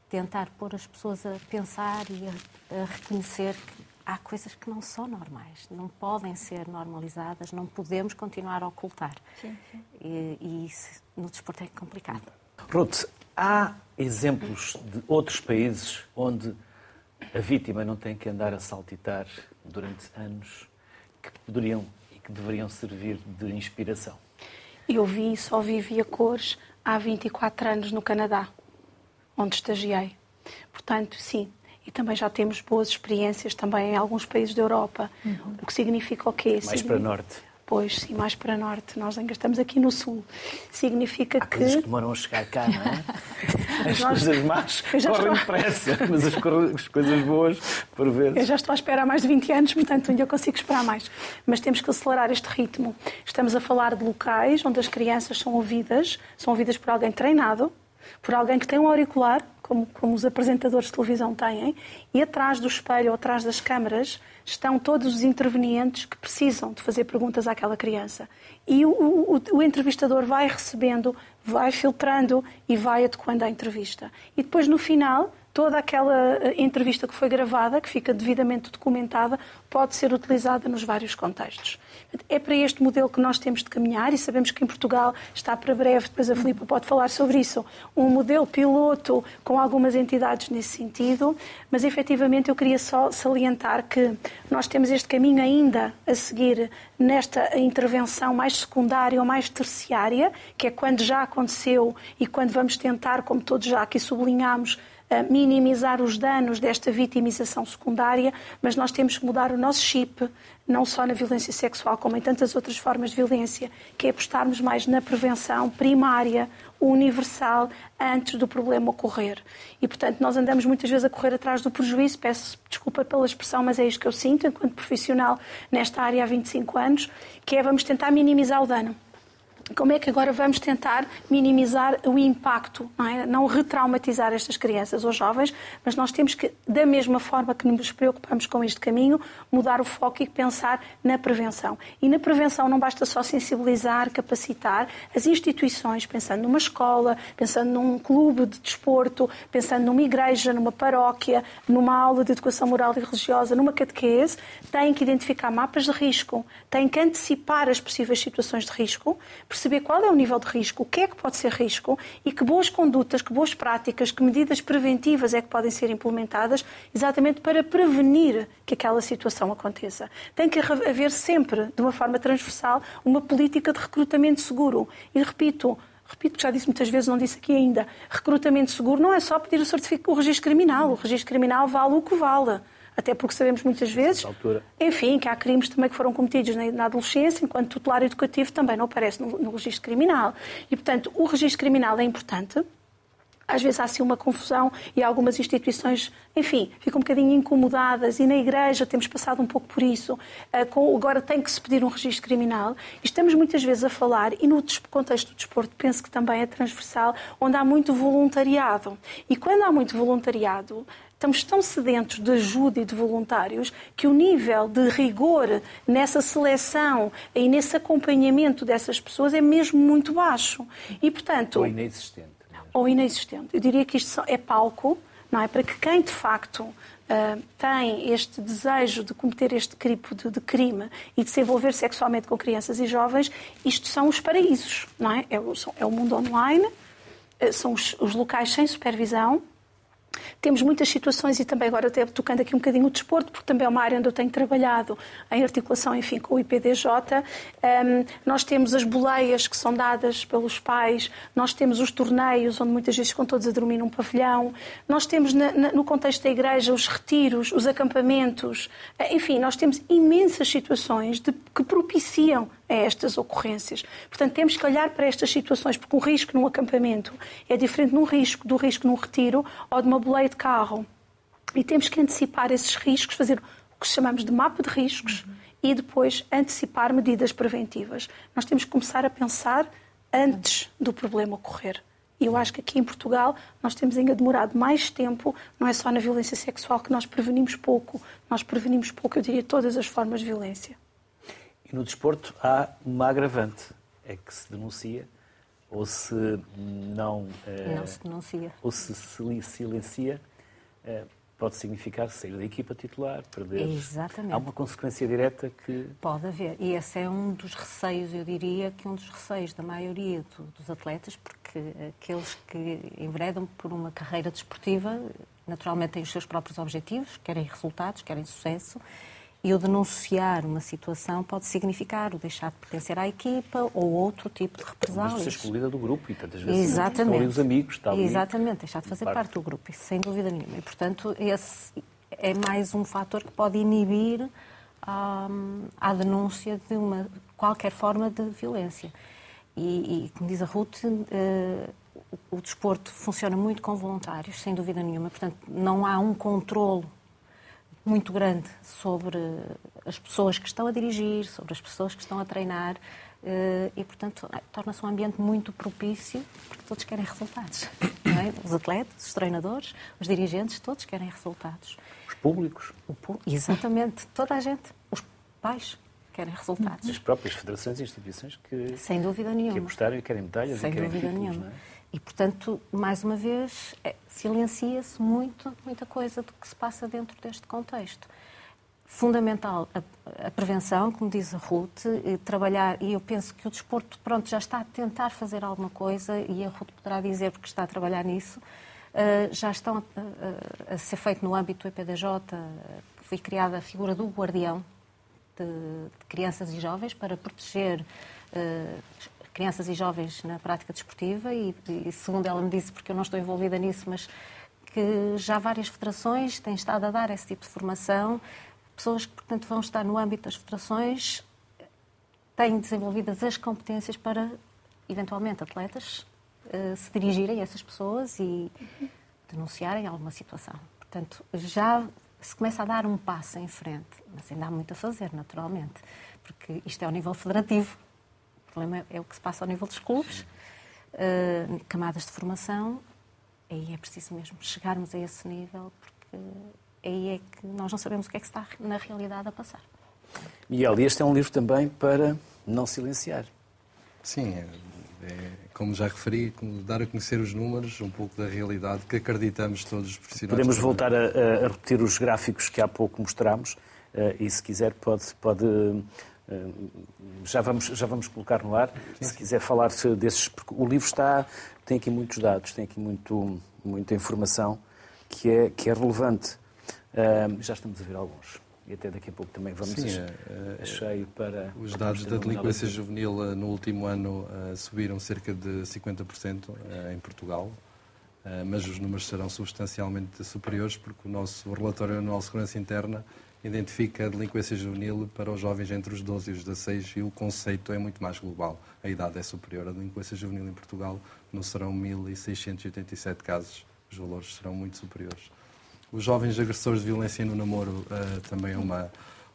tentar pôr as pessoas a pensar e a, a reconhecer que há coisas que não são normais, não podem ser normalizadas, não podemos continuar a ocultar. Sim, sim. E, e isso no desporto é complicado. Ruth, há exemplos de outros países onde a vítima não tem que andar a saltitar durante anos que poderiam e que deveriam servir de inspiração? Eu vi, só vivi a cores há 24 anos no Canadá onde estagiei. Portanto, sim. E também já temos boas experiências também em alguns países da Europa. Uhum. O que significa o quê? Mais significa... para norte. Pois, sim, mais para norte. Nós ainda estamos aqui no sul. Significa Há que. coisas que demoram a chegar cá, não é? As nós... coisas más correm estou... depressa, mas as, as, coisas boas, por vezes. Eu já estou à espera há mais de 20 anos, portanto ainda consigo esperar mais. Mas temos que acelerar este ritmo. Estamos a falar de locais onde as crianças são ouvidas, são ouvidas por alguém treinado, por alguém que tem um auricular, como, como os apresentadores de televisão têm, e atrás do espelho ou atrás das câmaras estão todos os intervenientes que precisam de fazer perguntas àquela criança. E o, o, o, entrevistador vai recebendo, vai filtrando e vai adequando à entrevista. E depois, no final, toda aquela eh, entrevista que foi gravada, que fica devidamente documentada, pode ser utilizada nos vários contextos. É para este modelo que nós temos de caminhar e sabemos que em Portugal está para breve, depois a Filipe pode falar sobre isso, um modelo piloto com algumas entidades nesse sentido, mas efetivamente eu queria só salientar que nós temos este caminho ainda a seguir nesta intervenção mais secundária ou mais terciária, que é quando já aconteceu e quando vamos tentar, como todos já aqui sublinhamos, minimizar os danos desta vitimização secundária, mas nós temos que mudar o nosso chip, não só na violência sexual, como em tantas outras formas de violência, que é apostarmos mais na prevenção primária, universal, antes do problema ocorrer. E, portanto, nós andamos muitas vezes a correr atrás do prejuízo, peço desculpa pela expressão, mas é isto que eu sinto enquanto profissional nesta área há 25 anos, que é vamos tentar minimizar o dano como é que agora vamos tentar minimizar o impacto, não, é? não retraumatizar estas crianças ou jovens, mas nós temos que, da mesma forma que nos preocupamos com este caminho, mudar o foco e pensar na prevenção. E na prevenção não basta só sensibilizar, capacitar as instituições, pensando numa escola, pensando num clube de desporto, pensando numa igreja, numa paróquia, numa aula de educação moral e religiosa, numa catequese, têm que identificar mapas de risco, têm que antecipar as possíveis situações de risco, perceber qual é o nível de risco, o que é que pode ser risco e que boas condutas, que boas práticas, que medidas preventivas é que podem ser implementadas exatamente para prevenir que aquela situação aconteça. Tem que haver sempre, de uma forma transversal, uma política de recrutamento seguro. E repito, repito que já disse muitas vezes, não disse aqui ainda, recrutamento seguro não é só pedir o o registro criminal. O registro criminal vale o que vale até porque sabemos muitas vezes, enfim, que há crimes também que foram cometidos na, adolescência, enquanto tutelar educativo também não aparece no, no registro criminal. E, portanto, o registro criminal é importante, às vezes há assim uma confusão e algumas instituições, enfim, ficam um bocadinho incomodadas e na Igreja temos passado um pouco por isso. Ah, agora tem que se pedir um registro criminal. E estamos muitas vezes a falar, e no contexto do desporto penso que também é transversal, onde há muito voluntariado. E quando há muito voluntariado, estamos tão sedentos de ajuda e de voluntários que o nível de rigor nessa seleção e nesse acompanhamento dessas pessoas é mesmo muito baixo. E, portanto, ou inexistente. Ou inexistente. Eu diria que isto é palco, não é? Para que quem de facto Uh, tem este desejo de cometer este tipo de, de, crime e de se envolver sexualmente com crianças e jovens, isto são os paraísos, não é? É o, é o mundo online, uh, são os, os, locais sem supervisão, temos muitas situações e também agora até tocando aqui um bocadinho o desporto, porque também é uma área onde eu tenho trabalhado em articulação, enfim, com o IPDJ. Um, nós temos as boleias que são dadas pelos pais, nós temos os torneios, onde muitas vezes ficam todos a dormir num pavilhão, nós temos na, na, no contexto da igreja os retiros, os acampamentos, enfim, nós temos imensas situações de, que propiciam a estas ocorrências. Portanto, temos que olhar para estas situações, porque um risco num acampamento é diferente num risco, do risco num retiro ou de uma boleia de carro. E temos que antecipar esses riscos, fazer o que chamamos de mapa de riscos uhum. e depois antecipar medidas preventivas. Nós temos que começar a pensar antes do problema ocorrer. E eu acho que aqui em Portugal nós temos ainda demorado mais tempo, não é só na violência sexual que nós prevenimos pouco, nós prevenimos pouco, eu diria, todas as formas de violência. No desporto há uma agravante, é que se denuncia ou se não... Não se denuncia. Ou se silencia eh, pode significar sair da equipa titular, perder. Exatamente. Há uma consequência direta que. Pode haver. E esse é um dos receios, eu diria, que um dos receios da maioria do, dos atletas, porque aqueles que enveredam por uma carreira desportiva, naturalmente têm os seus próprios objetivos, querem resultados, querem sucesso, e o denunciar uma situação pode significar o deixar de pertencer à equipa ou outro tipo de represálias. Mas ser excluída do grupo e tantas vezes Exatamente. estão ali os amigos. Está ali Exatamente, deixar de fazer parte. parte do grupo, isso sem dúvida nenhuma. E, portanto, esse é mais um fator que pode inibir hum, a denúncia de uma, qualquer forma de violência. E, e como diz a Ruth, uh, o, o desporto funciona muito com voluntários, sem dúvida nenhuma. Portanto, não há um controlo muito grande sobre as pessoas que estão a dirigir, sobre as pessoas que estão a treinar eh, e, portanto, torna-se um ambiente muito propício porque todos querem resultados. É? Os atletas, os treinadores, os dirigentes, todos querem resultados. Os públicos. O, exatamente, toda a gente. Os pais querem resultados. As próprias federações e instituições que, Sem dúvida nenhuma. que apostaram e querem medalhas Sem e querem dúvida títulos, nenhuma. É? E, portanto, mais uma vez, é, silencia-se muito, muita coisa do que se passa dentro deste contexto. Fundamental a, a, prevenção, como diz a Ruth, e trabalhar, e eu penso que o desporto, pronto, já está a tentar fazer alguma coisa, e a Ruth poderá dizer porque está a trabalhar nisso, uh, já estão a, a, ser feito no âmbito do EPDJ, foi criada a figura do guardião de, de crianças e jovens para proteger uh, crianças e jovens na prática desportiva e, e, segundo ela me disse, porque eu não estou envolvida nisso, mas que já várias federações têm estado a dar esse tipo de formação. Pessoas que, portanto, vão estar no âmbito das federações têm desenvolvidas as competências para, eventualmente, atletas uh, se dirigirem a essas pessoas e denunciarem alguma situação. Portanto, já se começa a dar um passo em frente, mas ainda há muito a fazer, naturalmente, porque isto é ao nível federativo problema é o que se passa ao nível dos clubes, uh, camadas de formação. Aí é preciso mesmo chegarmos a esse nível, porque aí é que nós não sabemos o que é que está na realidade a passar. Miguel, e este é um livro também para não silenciar. Sim, é, é, como já referi, dar a conhecer os números, um pouco da realidade que acreditamos todos os profissionais. Podemos voltar a, a, repetir os gráficos que há pouco mostramos uh, e, se quiser, pode, pode eh, já vamos, já vamos colocar no ar. Se quiser falar desses. Porque o livro está, tem aqui muitos dados, tem aqui muito, muita informação que é, que é relevante. Uh, já estamos a ver alguns. E até daqui a pouco também vamos Sim, a, a, cheio para. Os dados da delinquência juvenil eh, no último ano subiram cerca de 50% uh, em Portugal. mas os números serão substancialmente superiores porque o nosso relatório anual de segurança interna identifica a delinquência juvenil para os jovens entre os 12 e os 16 e o conceito é muito mais global. A idade é superior. A delinquência juvenil em Portugal não serão 1.687 casos, os valores serão muito superiores. Os jovens agressores de violência no namoro uh, também é uma,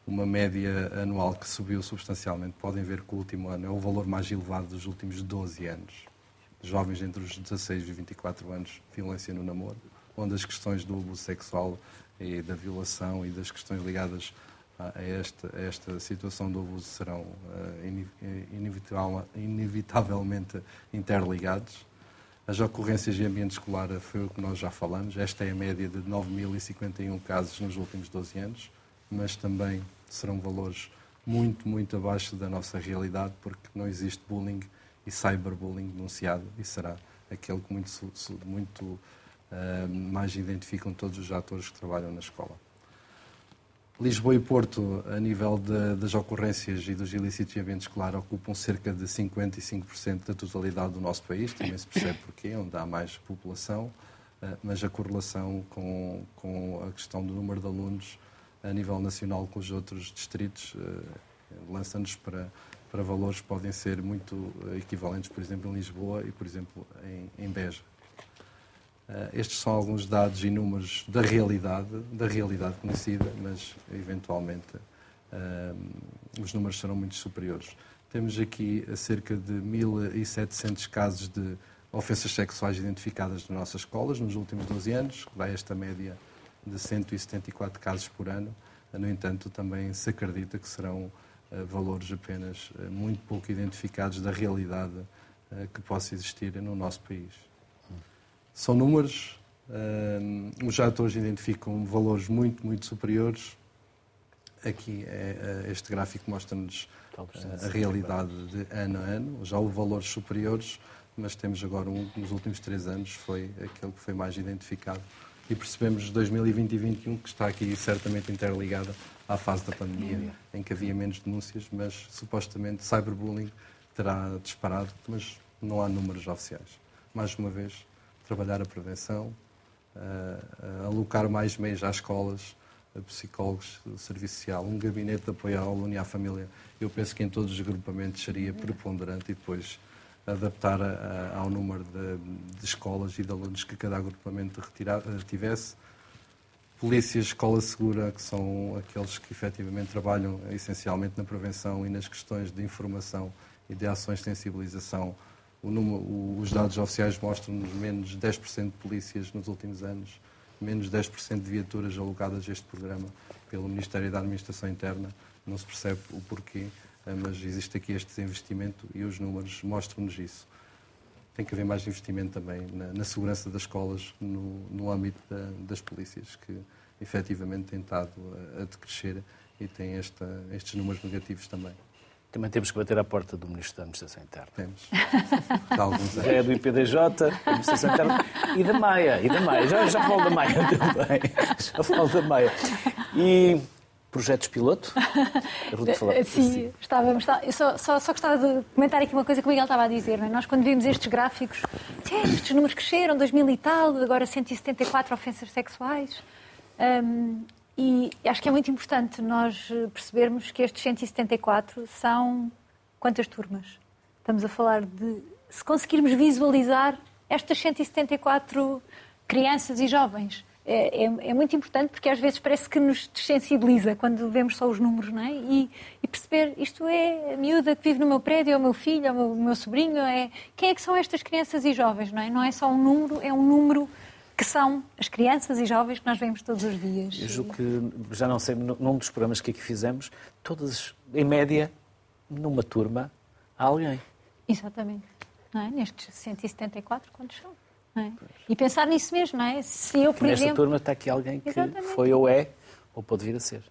uma média anual que subiu substancialmente. Podem ver que o último ano é o valor mais elevado dos últimos 12 anos. Jovens entre os 16 e 24 anos, violência no namoro, onde as questões do abuso sexual e da violação e das questões ligadas a esta, a esta situação do abuso serão uh, inevitavelmente interligados. As ocorrências em ambiente escolar foi o que nós já falamos. Esta é a média de 9.051 casos nos últimos 12 anos, mas também serão valores muito, muito abaixo da nossa realidade, porque não existe bullying e cyberbullying denunciado e será aquele que muito, muito mais identificam todos os atores que trabalham na escola. Lisboa e Porto, a nível de, das ocorrências e dos ilícitos em ambiente escolar, ocupam cerca de 55% da totalidade do nosso país. Também se percebe porquê, onde há mais população, ah, mas a correlação com, com a questão do número de alunos a nível nacional com os outros distritos ah, lança-nos para para valores que podem ser muito equivalentes, por exemplo, em Lisboa e, por exemplo, em, em Beja. Estes são alguns dados e números da realidade, da realidade conhecida, mas eventualmente os números serão muito superiores. Temos aqui cerca de 1.700 casos de ofensas sexuais identificadas nas nossas escolas nos últimos 12 anos, que dá esta média de 174 casos por ano. No entanto, também se acredita que serão uh, valores apenas uh, muito pouco identificados da realidade uh, que possa existir no nosso país. São números, os atores identificam valores muito, muito superiores. Aqui é, este gráfico mostra-nos a realidade de ano a ano. Já houve valores superiores, mas temos agora um nos últimos três anos foi aquele que foi mais identificado. E percebemos de 2020 e 2021 que está aqui certamente interligada à fase da pandemia, em que havia menos denúncias, mas supostamente cyberbullying terá disparado, mas não há números oficiais. Mais uma vez, trabalhar a prevenção, uh, alocar mais meios às escolas, psicólogos, serviço social, um gabinete de apoio ao aluno e à família. Eu penso que em todos os agrupamentos seria preponderante e depois adaptar a, a, ao número de, de, escolas e de alunos que cada agrupamento retirar, tivesse. Polícias, escola segura, que são aqueles que efetivamente trabalham essencialmente na prevenção e nas questões de informação e de ações de sensibilização. Número, os dados oficiais mostram-nos menos 10% de polícias nos últimos anos, menos 10% de viaturas alocadas a este programa pelo Ministério da Administração Interna. Não se percebe o porquê eh, mas existe aqui este investimento e os números mostram-nos isso. Tem que haver mais investimento também na, na segurança das escolas, no, no âmbito da, das polícias, que efetivamente têm estado a, a decrescer e têm esta, estes números negativos também. Também temos que bater à porta do Ministro da Administração Interna. Temos. Há alguns anos. É do IPDJ, da Administração Interna e da Maia. E da Maia. Já, já falo da Maia também. Já falo da Maia. E projetos piloto? Falar. Sim, estávamos. Eu só, só, só, gostava de comentar aqui uma coisa que o Miguel estava a dizer. É? Nós, quando vimos estes gráficos, estes números cresceram, 2000 e tal, agora 174 ofensas sexuais. Um, e acho que é muito importante nós percebermos que estes 174 são quantas turmas? Estamos a falar de. Se conseguirmos visualizar estas 174 crianças e jovens é, é, é, muito importante porque às vezes parece que nos desensibiliza quando vemos só os números, não é? E, e, perceber isto é a miúda que vive no meu prédio, é o meu filho, é o meu, o meu sobrinho, é quem é que são estas crianças e jovens, não é? Não é só um número, é um número que são as crianças e jovens que nós vemos todos os dias. Eu julgo que, já não sei, num dos programas que aqui fizemos, todas, em média, numa turma, há alguém. Exatamente. Não é? Nestes 174, quantos são? É? E pensar nisso mesmo, não é? Se eu, por Nesta exemplo... turma está aqui alguém que Exatamente. foi ou é, ou pode vir a ser.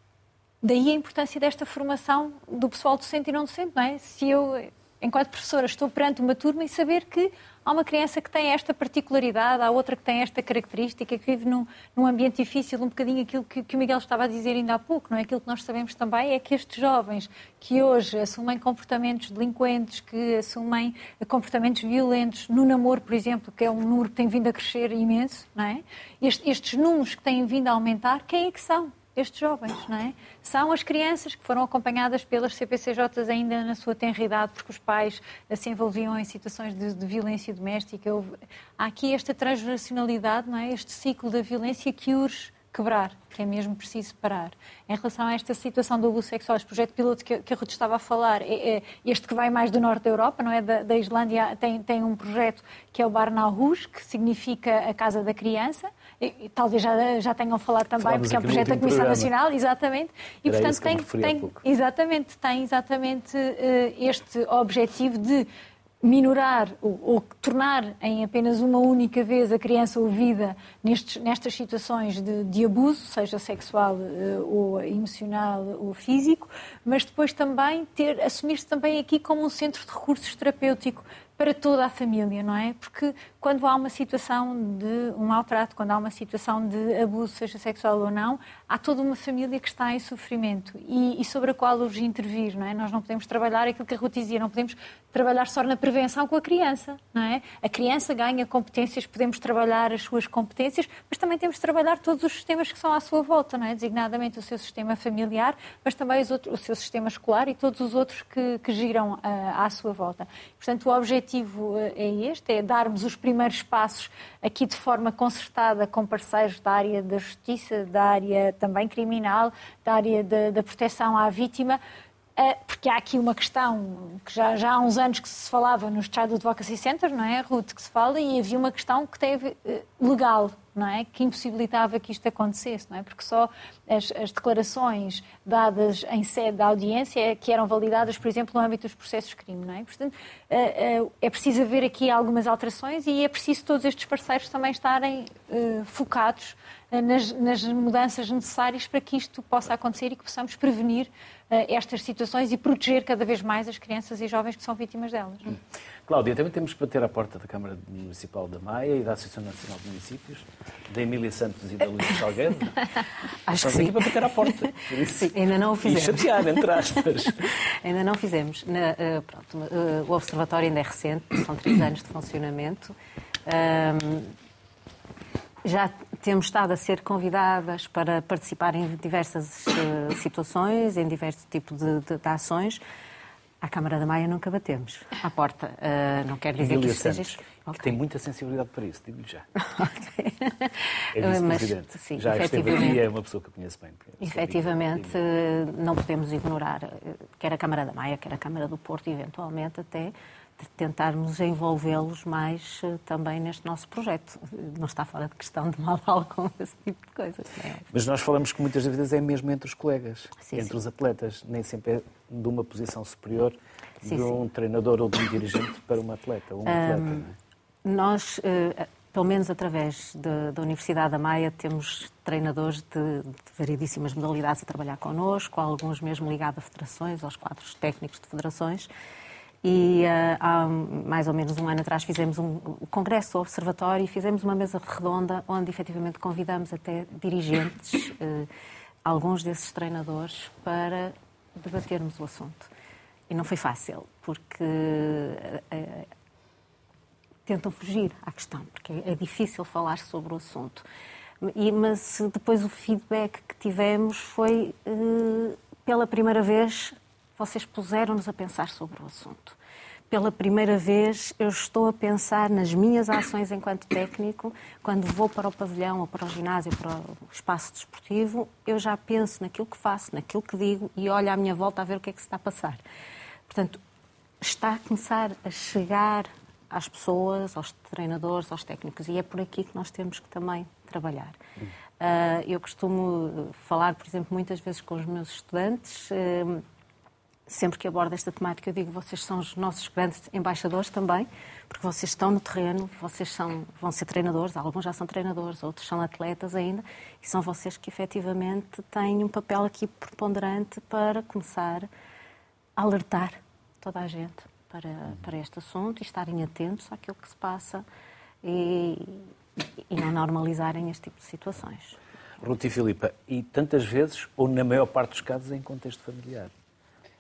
Daí a importância desta formação do pessoal docente e não docente, não é? Se eu enquanto professora, estou perante uma turma e saber que há uma criança que tem esta particularidade, há outra que tem esta característica, que vive num, num ambiente difícil, um bocadinho aquilo que, que, o Miguel estava a dizer ainda há pouco, não é? Aquilo que nós sabemos também é que estes jovens que hoje assumem comportamentos delinquentes, que assumem comportamentos violentos no namoro, por exemplo, que é um número que tem vindo a crescer imenso, não é? Estes, estes números que têm vindo a aumentar, quem é que são? Estes jovens, não é? São as crianças que foram acompanhadas pelas CPCJs ainda na sua tenridade, porque os pais se envolviam em situações de, de violência doméstica. Houve... Há aqui esta transnacionalidade, não é? Este ciclo da violência que urge quebrar, que é mesmo preciso parar. Em relação a esta situação do abuso sexual, este projeto piloto que, que a Ruth estava a falar, é, é, este que vai mais do norte da Europa, não é? Da, da Islândia, tem, tem um projeto que é o Barnahus, que significa a Casa da Criança, e, talvez já, já tenham falado também, Falamos porque é um projeto da Comissão programa. Nacional, exatamente, e Era portanto tem, tem exatamente, tem exatamente uh, este objetivo de minorar ou, ou, tornar em apenas uma única vez a criança ouvida nestes, nestas situações de, de abuso, seja sexual uh, ou emocional ou físico, mas depois também ter assumir-se também aqui como um centro de recursos terapêutico para toda a família, não é? Porque quando há uma situação de um maltrato, quando há uma situação de abuso, seja sexual ou não, há toda uma família que está em sofrimento e, e sobre a qual urge intervir, não é? Nós não podemos trabalhar aquilo que a Ruth dizia, não podemos trabalhar só na prevenção com a criança, não é? A criança ganha competências, podemos trabalhar as suas competências, mas também temos de trabalhar todos os sistemas que são à sua volta, não é? Designadamente o seu sistema familiar, mas também outros, o seu sistema escolar e todos os outros que, que giram uh, à sua volta. Portanto, o objetivo uh, é este, é darmos os primeiros passos aqui de forma concertada com parceiros da área da justiça, da área também criminal, da área da, da proteção à vítima, eh, porque há aqui uma questão que já, já há uns anos que se falava nos Child Advocacy Centers, não é, Ruth, que se fala, e havia uma questão que teve eh, legal, não é, que impossibilitava que isto acontecesse, não é, porque só as, as declarações dadas em sede da audiência é que eram validadas, por exemplo, no âmbito dos processos de crime, não é? Portanto, eh, é preciso haver aqui algumas alterações e é preciso todos estes parceiros também estarem focados nas, nas mudanças necessárias para que isto possa acontecer e que possamos prevenir eh, estas situações e proteger cada vez mais as crianças e jovens que são vítimas delas. Hum. Cláudia, também temos que bater à porta da Câmara Municipal da Maia e da Associação Nacional de Municípios, da Emília Santos e da Luísa Salgueiro. Acho que sim. aqui para bater à porta. Sim, ainda não o fizemos. E chatear, entre aspas. ainda não fizemos. Na, uh, pronto, uh, o Observatório ainda é recente, são três anos de funcionamento. Um, já temos estado a ser convidadas para participar em diversas uh, situações, em diversos tipos de, de, de, ações. À Câmara da Maia nunca batemos à porta. Uh, não quer dizer Emília que isso Santos, seja... Okay. que tem muita sensibilidade para isso, digo-lhe já. Okay. É vice-presidente. Sim, já esteve aqui, é uma pessoa que conheço bem. Efetivamente, eh, não podemos ignorar quer a Câmara da Maia, quer a Câmara do Porto, eventualmente até tentarmos envolvê-los mais uh, também neste nosso projeto. Não está fora de questão de mal algum esse tipo de coisas. É? Mas nós falamos que muitas vezes é mesmo entre os colegas, sim, entre sim. os atletas, nem sempre é de uma posição superior sim, de um treinador ou de um dirigente para um atleta. Um atleta um, é? Nós, uh, pelo menos através de, da Universidade da Maia, temos treinadores de, de, variedíssimas modalidades a trabalhar connosco, alguns mesmo ligados a federações, aos quadros técnicos de federações. E uh, há mais ou menos um ano atrás fizemos um, congresso do observatório e fizemos uma mesa redonda onde efetivamente convidamos até dirigentes, uh, alguns desses treinadores, para debatermos o assunto. E não foi fácil, porque uh, tentam fugir à questão, porque é difícil falar sobre o assunto. E, mas depois o feedback que tivemos foi, pela primeira vez, vocês puseram-nos a pensar sobre o assunto. Pela primeira vez, eu estou a pensar nas minhas ações enquanto técnico. Quando vou para o pavilhão, ou para o ginásio, para o espaço desportivo, eu já penso naquilo que faço, naquilo que digo e olho à minha volta a ver o que é que se está a passar. Portanto, está a começar a chegar às pessoas, aos treinadores, aos técnicos, e é por aqui que nós temos que também trabalhar. Uh, eu costumo falar, por exemplo, muitas vezes com os meus estudantes. Sempre que abordo esta temática, eu digo vocês são os nossos grandes embaixadores também, porque vocês estão no terreno, vocês são, vão ser treinadores, alguns já são treinadores, outros são atletas ainda, e são vocês que efetivamente têm um papel aqui preponderante para começar a alertar toda a gente para, para este assunto e estarem atentos àquilo que se passa e, e não normalizarem este tipo de situações. Ruth e Filipa, e tantas vezes, ou na maior parte dos casos, em contexto familiar?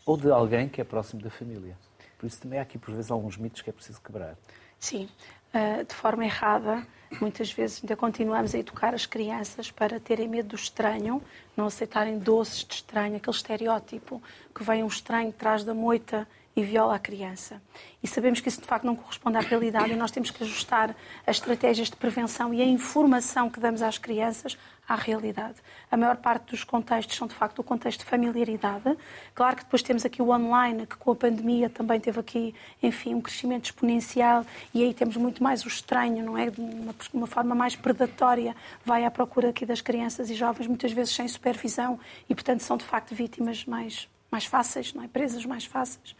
Ou de alguém que é próximo da família. Por isso também há aqui, por vezes, alguns mitos que é preciso quebrar. Sim, eh, de forma errada, muitas vezes ainda continuamos a educar as crianças para terem medo do estranho, não aceitarem doces de estranho, aquele estereótipo que vem um estranho atrás da moita e viola a criança. E sabemos que isso de facto não corresponde à realidade e nós temos que ajustar as estratégias de prevenção e a informação que damos às crianças à realidade. A maior parte dos contextos são de facto o contexto de familiaridade. Claro que depois temos aqui o online, que com a pandemia também teve aqui, enfim, um crescimento exponencial e aí temos muito mais o estranho, não é? De uma, uma forma mais predatória, vai à procura aqui das crianças e jovens, muitas vezes sem supervisão e, portanto, são de facto vítimas mais mais fáceis, não é? presas mais fáceis.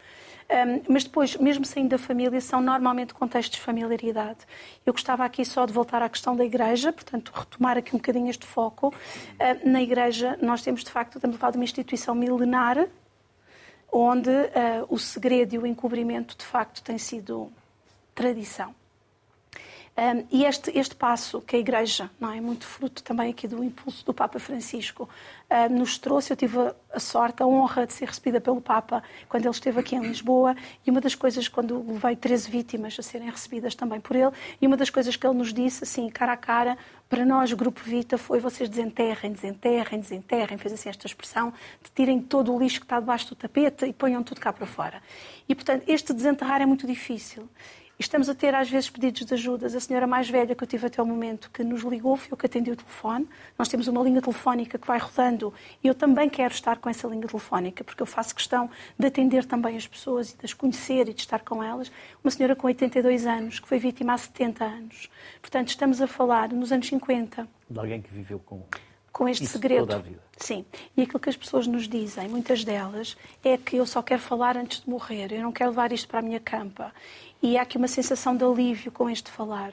Um, mas depois, mesmo saindo da família, são normalmente contextos de familiaridade. Eu gostava aqui só de voltar à questão da igreja, portanto, retomar aqui um bocadinho este foco. Uh, na igreja, nós temos, de facto, estamos a uma instituição milenar, onde uh, o segredo e o encobrimento, de facto, tem sido tradição. Um, e este, este passo que a Igreja, não é muito fruto também aqui do impulso do Papa Francisco, nos trouxe, eu tive a sorte, a honra de ser recebida pelo Papa quando ele esteve aqui em Lisboa, e uma das coisas, quando levei 13 vítimas a serem recebidas também por ele, e uma das coisas que ele nos disse, assim, cara a cara, para nós, Grupo Vita, foi vocês desenterrem, desenterrem, desenterrem, fez assim esta expressão, de tirem todo o lixo que está debaixo do tapete e ponham tudo cá para fora. E, portanto, este desenterrar é muito difícil. Estamos a ter, às vezes, pedidos de ajudas. A senhora mais velha que eu tive até o momento que nos ligou, foi eu que atendi o telefone. Nós temos uma linha telefónica que vai rodando e eu também quero estar com essa linha telefónica, porque eu faço questão de atender também as pessoas e de as conhecer e de estar com elas. Uma senhora com 82 anos, que foi vítima há 70 anos. Portanto, estamos a falar nos anos 50. De alguém que viveu com com este Isso segredo. toda a vida. Sim. E aquilo que as pessoas nos dizem, muitas delas, é que eu só quero falar antes de morrer, eu não quero levar isto para a minha campa. E há aqui uma sensação de alívio com este falar.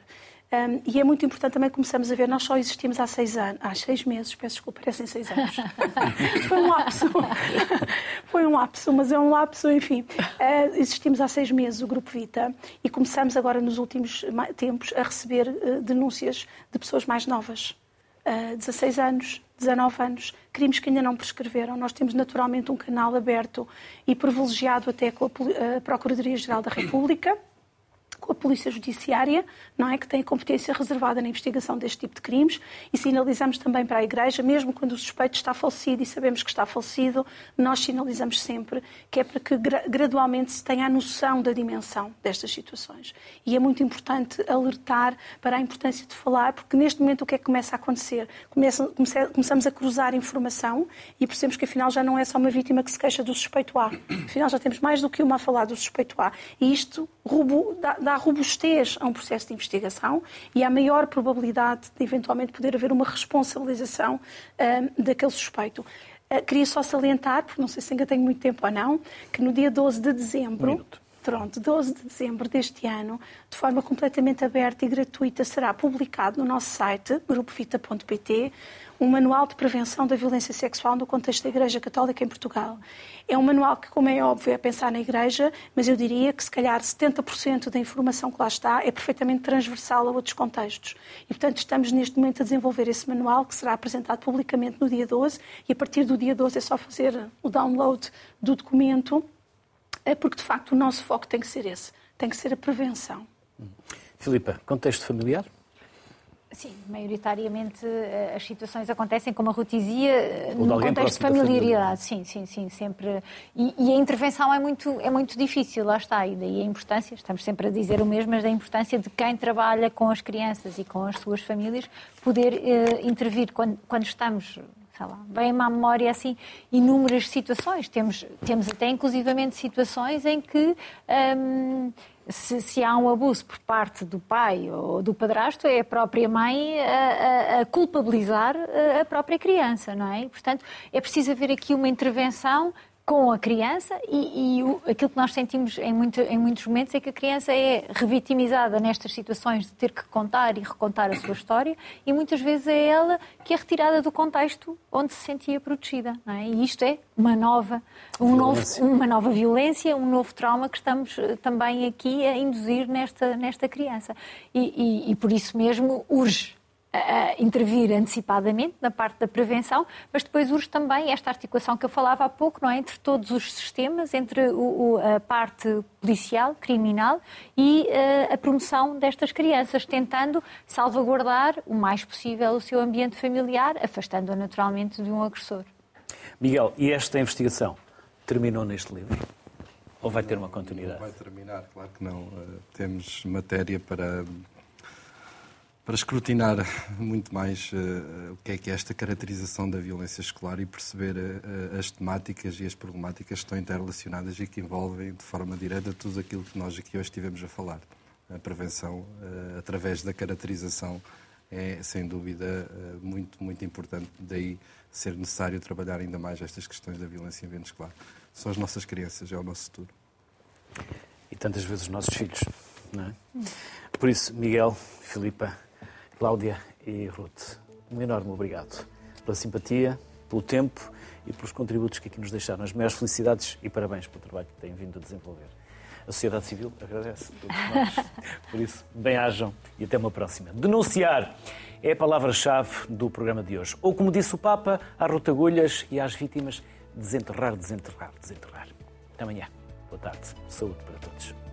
Um, e é muito importante também começamos a ver, nós só existimos há seis anos, há seis meses, peço desculpa, parecem seis anos. Foi um lapso. Foi um lapso, mas é um lapso, enfim. Uh, existimos há seis meses, o Grupo Vita, e começamos agora nos últimos tempos a receber uh, denúncias de pessoas mais novas. Uh, 16 anos, 19 anos, crimes que ainda não prescreveram. Nós temos naturalmente um canal aberto e privilegiado até com a a Procuradoria-Geral da República, com a Polícia Judiciária, não é que tem competência reservada na investigação deste tipo de crimes, e sinalizamos também para a Igreja, mesmo quando o suspeito está falecido e sabemos que está falecido, nós sinalizamos sempre que é para que gra- gradualmente se tenha a noção da dimensão destas situações. E é muito importante alertar para a importância de falar, porque neste momento o que é que começa a acontecer? Começa- começamos a cruzar informação e percebemos que afinal já não é só uma vítima que se queixa do suspeito A. Afinal já temos mais do que uma a falar do suspeito A. E isto robu- dá, robustez a um processo de investigação e há maior probabilidade de eventualmente poder haver uma responsabilização ahm, daquele suspeito. Ah, queria só salientar, porque não sei se ainda tenho muito tempo ou não, que no dia 12 de dezembro. minuto. Pronto, 12 de dezembro deste ano, de forma completamente aberta e gratuita, será publicado no nosso site, grupovita.pt, um manual de prevenção da violência sexual no contexto da Igreja Católica em Portugal. É um manual que, como é óbvio, é pensar na Igreja, mas eu diria que se calhar 70% da informação que lá está é perfeitamente transversal a outros contextos. E, portanto, estamos neste momento a desenvolver esse manual que será apresentado publicamente no dia 12 e a partir do dia 12 é só fazer o download do documento porque de facto o nosso foco tem que ser esse, tem que ser a prevenção. Filipa, contexto familiar? Sim, maioritariamente eh, as situações acontecem, como a Ruth dizia, eh, num contexto de familiaridade. Sim, sim, sim, sempre. E, e a intervenção é muito, é muito difícil, lá está, e daí a importância, estamos sempre a dizer o mesmo, mas da importância de quem trabalha com as crianças e com as suas famílias poder eh, intervir quando, quando estamos. Sei lá, vem-me à memória assim inúmeras situações. Temos, temos até inclusivamente situações em que hum, se, se há um abuso por parte do pai ou do padrasto, é a própria mãe a, a- a culpabilizar a- a própria criança, não é? Portanto, é preciso haver aqui uma intervenção com a criança e, e o- aquilo que nós sentimos em, muito- em muitos momentos é que a criança é revitimizada nestas situações de ter que contar e recontar a sua história e muitas vezes é ela que é retirada do contexto onde se sentia protegida, é? E isto é uma nova, um novo, Violência. uma nova violência, um novo trauma que estamos eh, também aqui a induzir nesta, nesta criança. E, e- e por isso mesmo urge a- intervir antecipadamente na parte da prevenção, mas depois urge também esta articulação que eu falava há pouco, não é? entre todos os sistemas, entre o- o- a parte policial, criminal e eh, a promoção destas crianças, tentando salvaguardar o mais possível o seu ambiente familiar, afastando-a naturalmente de um agressor. Miguel, e esta investigação terminou neste livro? Ou vai ter uma Não continuidade? vai terminar, claro que não. Eh, Temos matéria para, para escrutinar muito mais eh, o que é que é esta caracterização da violência escolar e perceber eh, as temáticas e as problemáticas que estão interrelacionadas e que envolvem de forma direta tudo aquilo que nós aqui hoje estivemos a falar. A prevenção, eh, através da caracterização, é sem dúvida muito, muito importante. Daí ser necessário trabalhar ainda mais estas questões da violência em ambiente escolar. São as nossas crianças, é o nosso futuro. E tantas vezes os nossos filhos, não é? Por isso, Miguel, Filipa, Cláudia e Ruth, um enorme obrigado pela simpatia, pelo tempo e pelos contributos que aqui nos deixaram. As maiores felicidades e parabéns pelo trabalho que têm vindo a desenvolver. A sociedade civil agradece. Por isso, bem-ajam e até uma próxima. Denunciar é a palavra-chave do programa de hoje. Ou, como disse o Papa, às rotagulhas e às vítimas, desenterrar, desenterrar, desenterrar. Até amanhã. Boa tarde. Saúde para todos.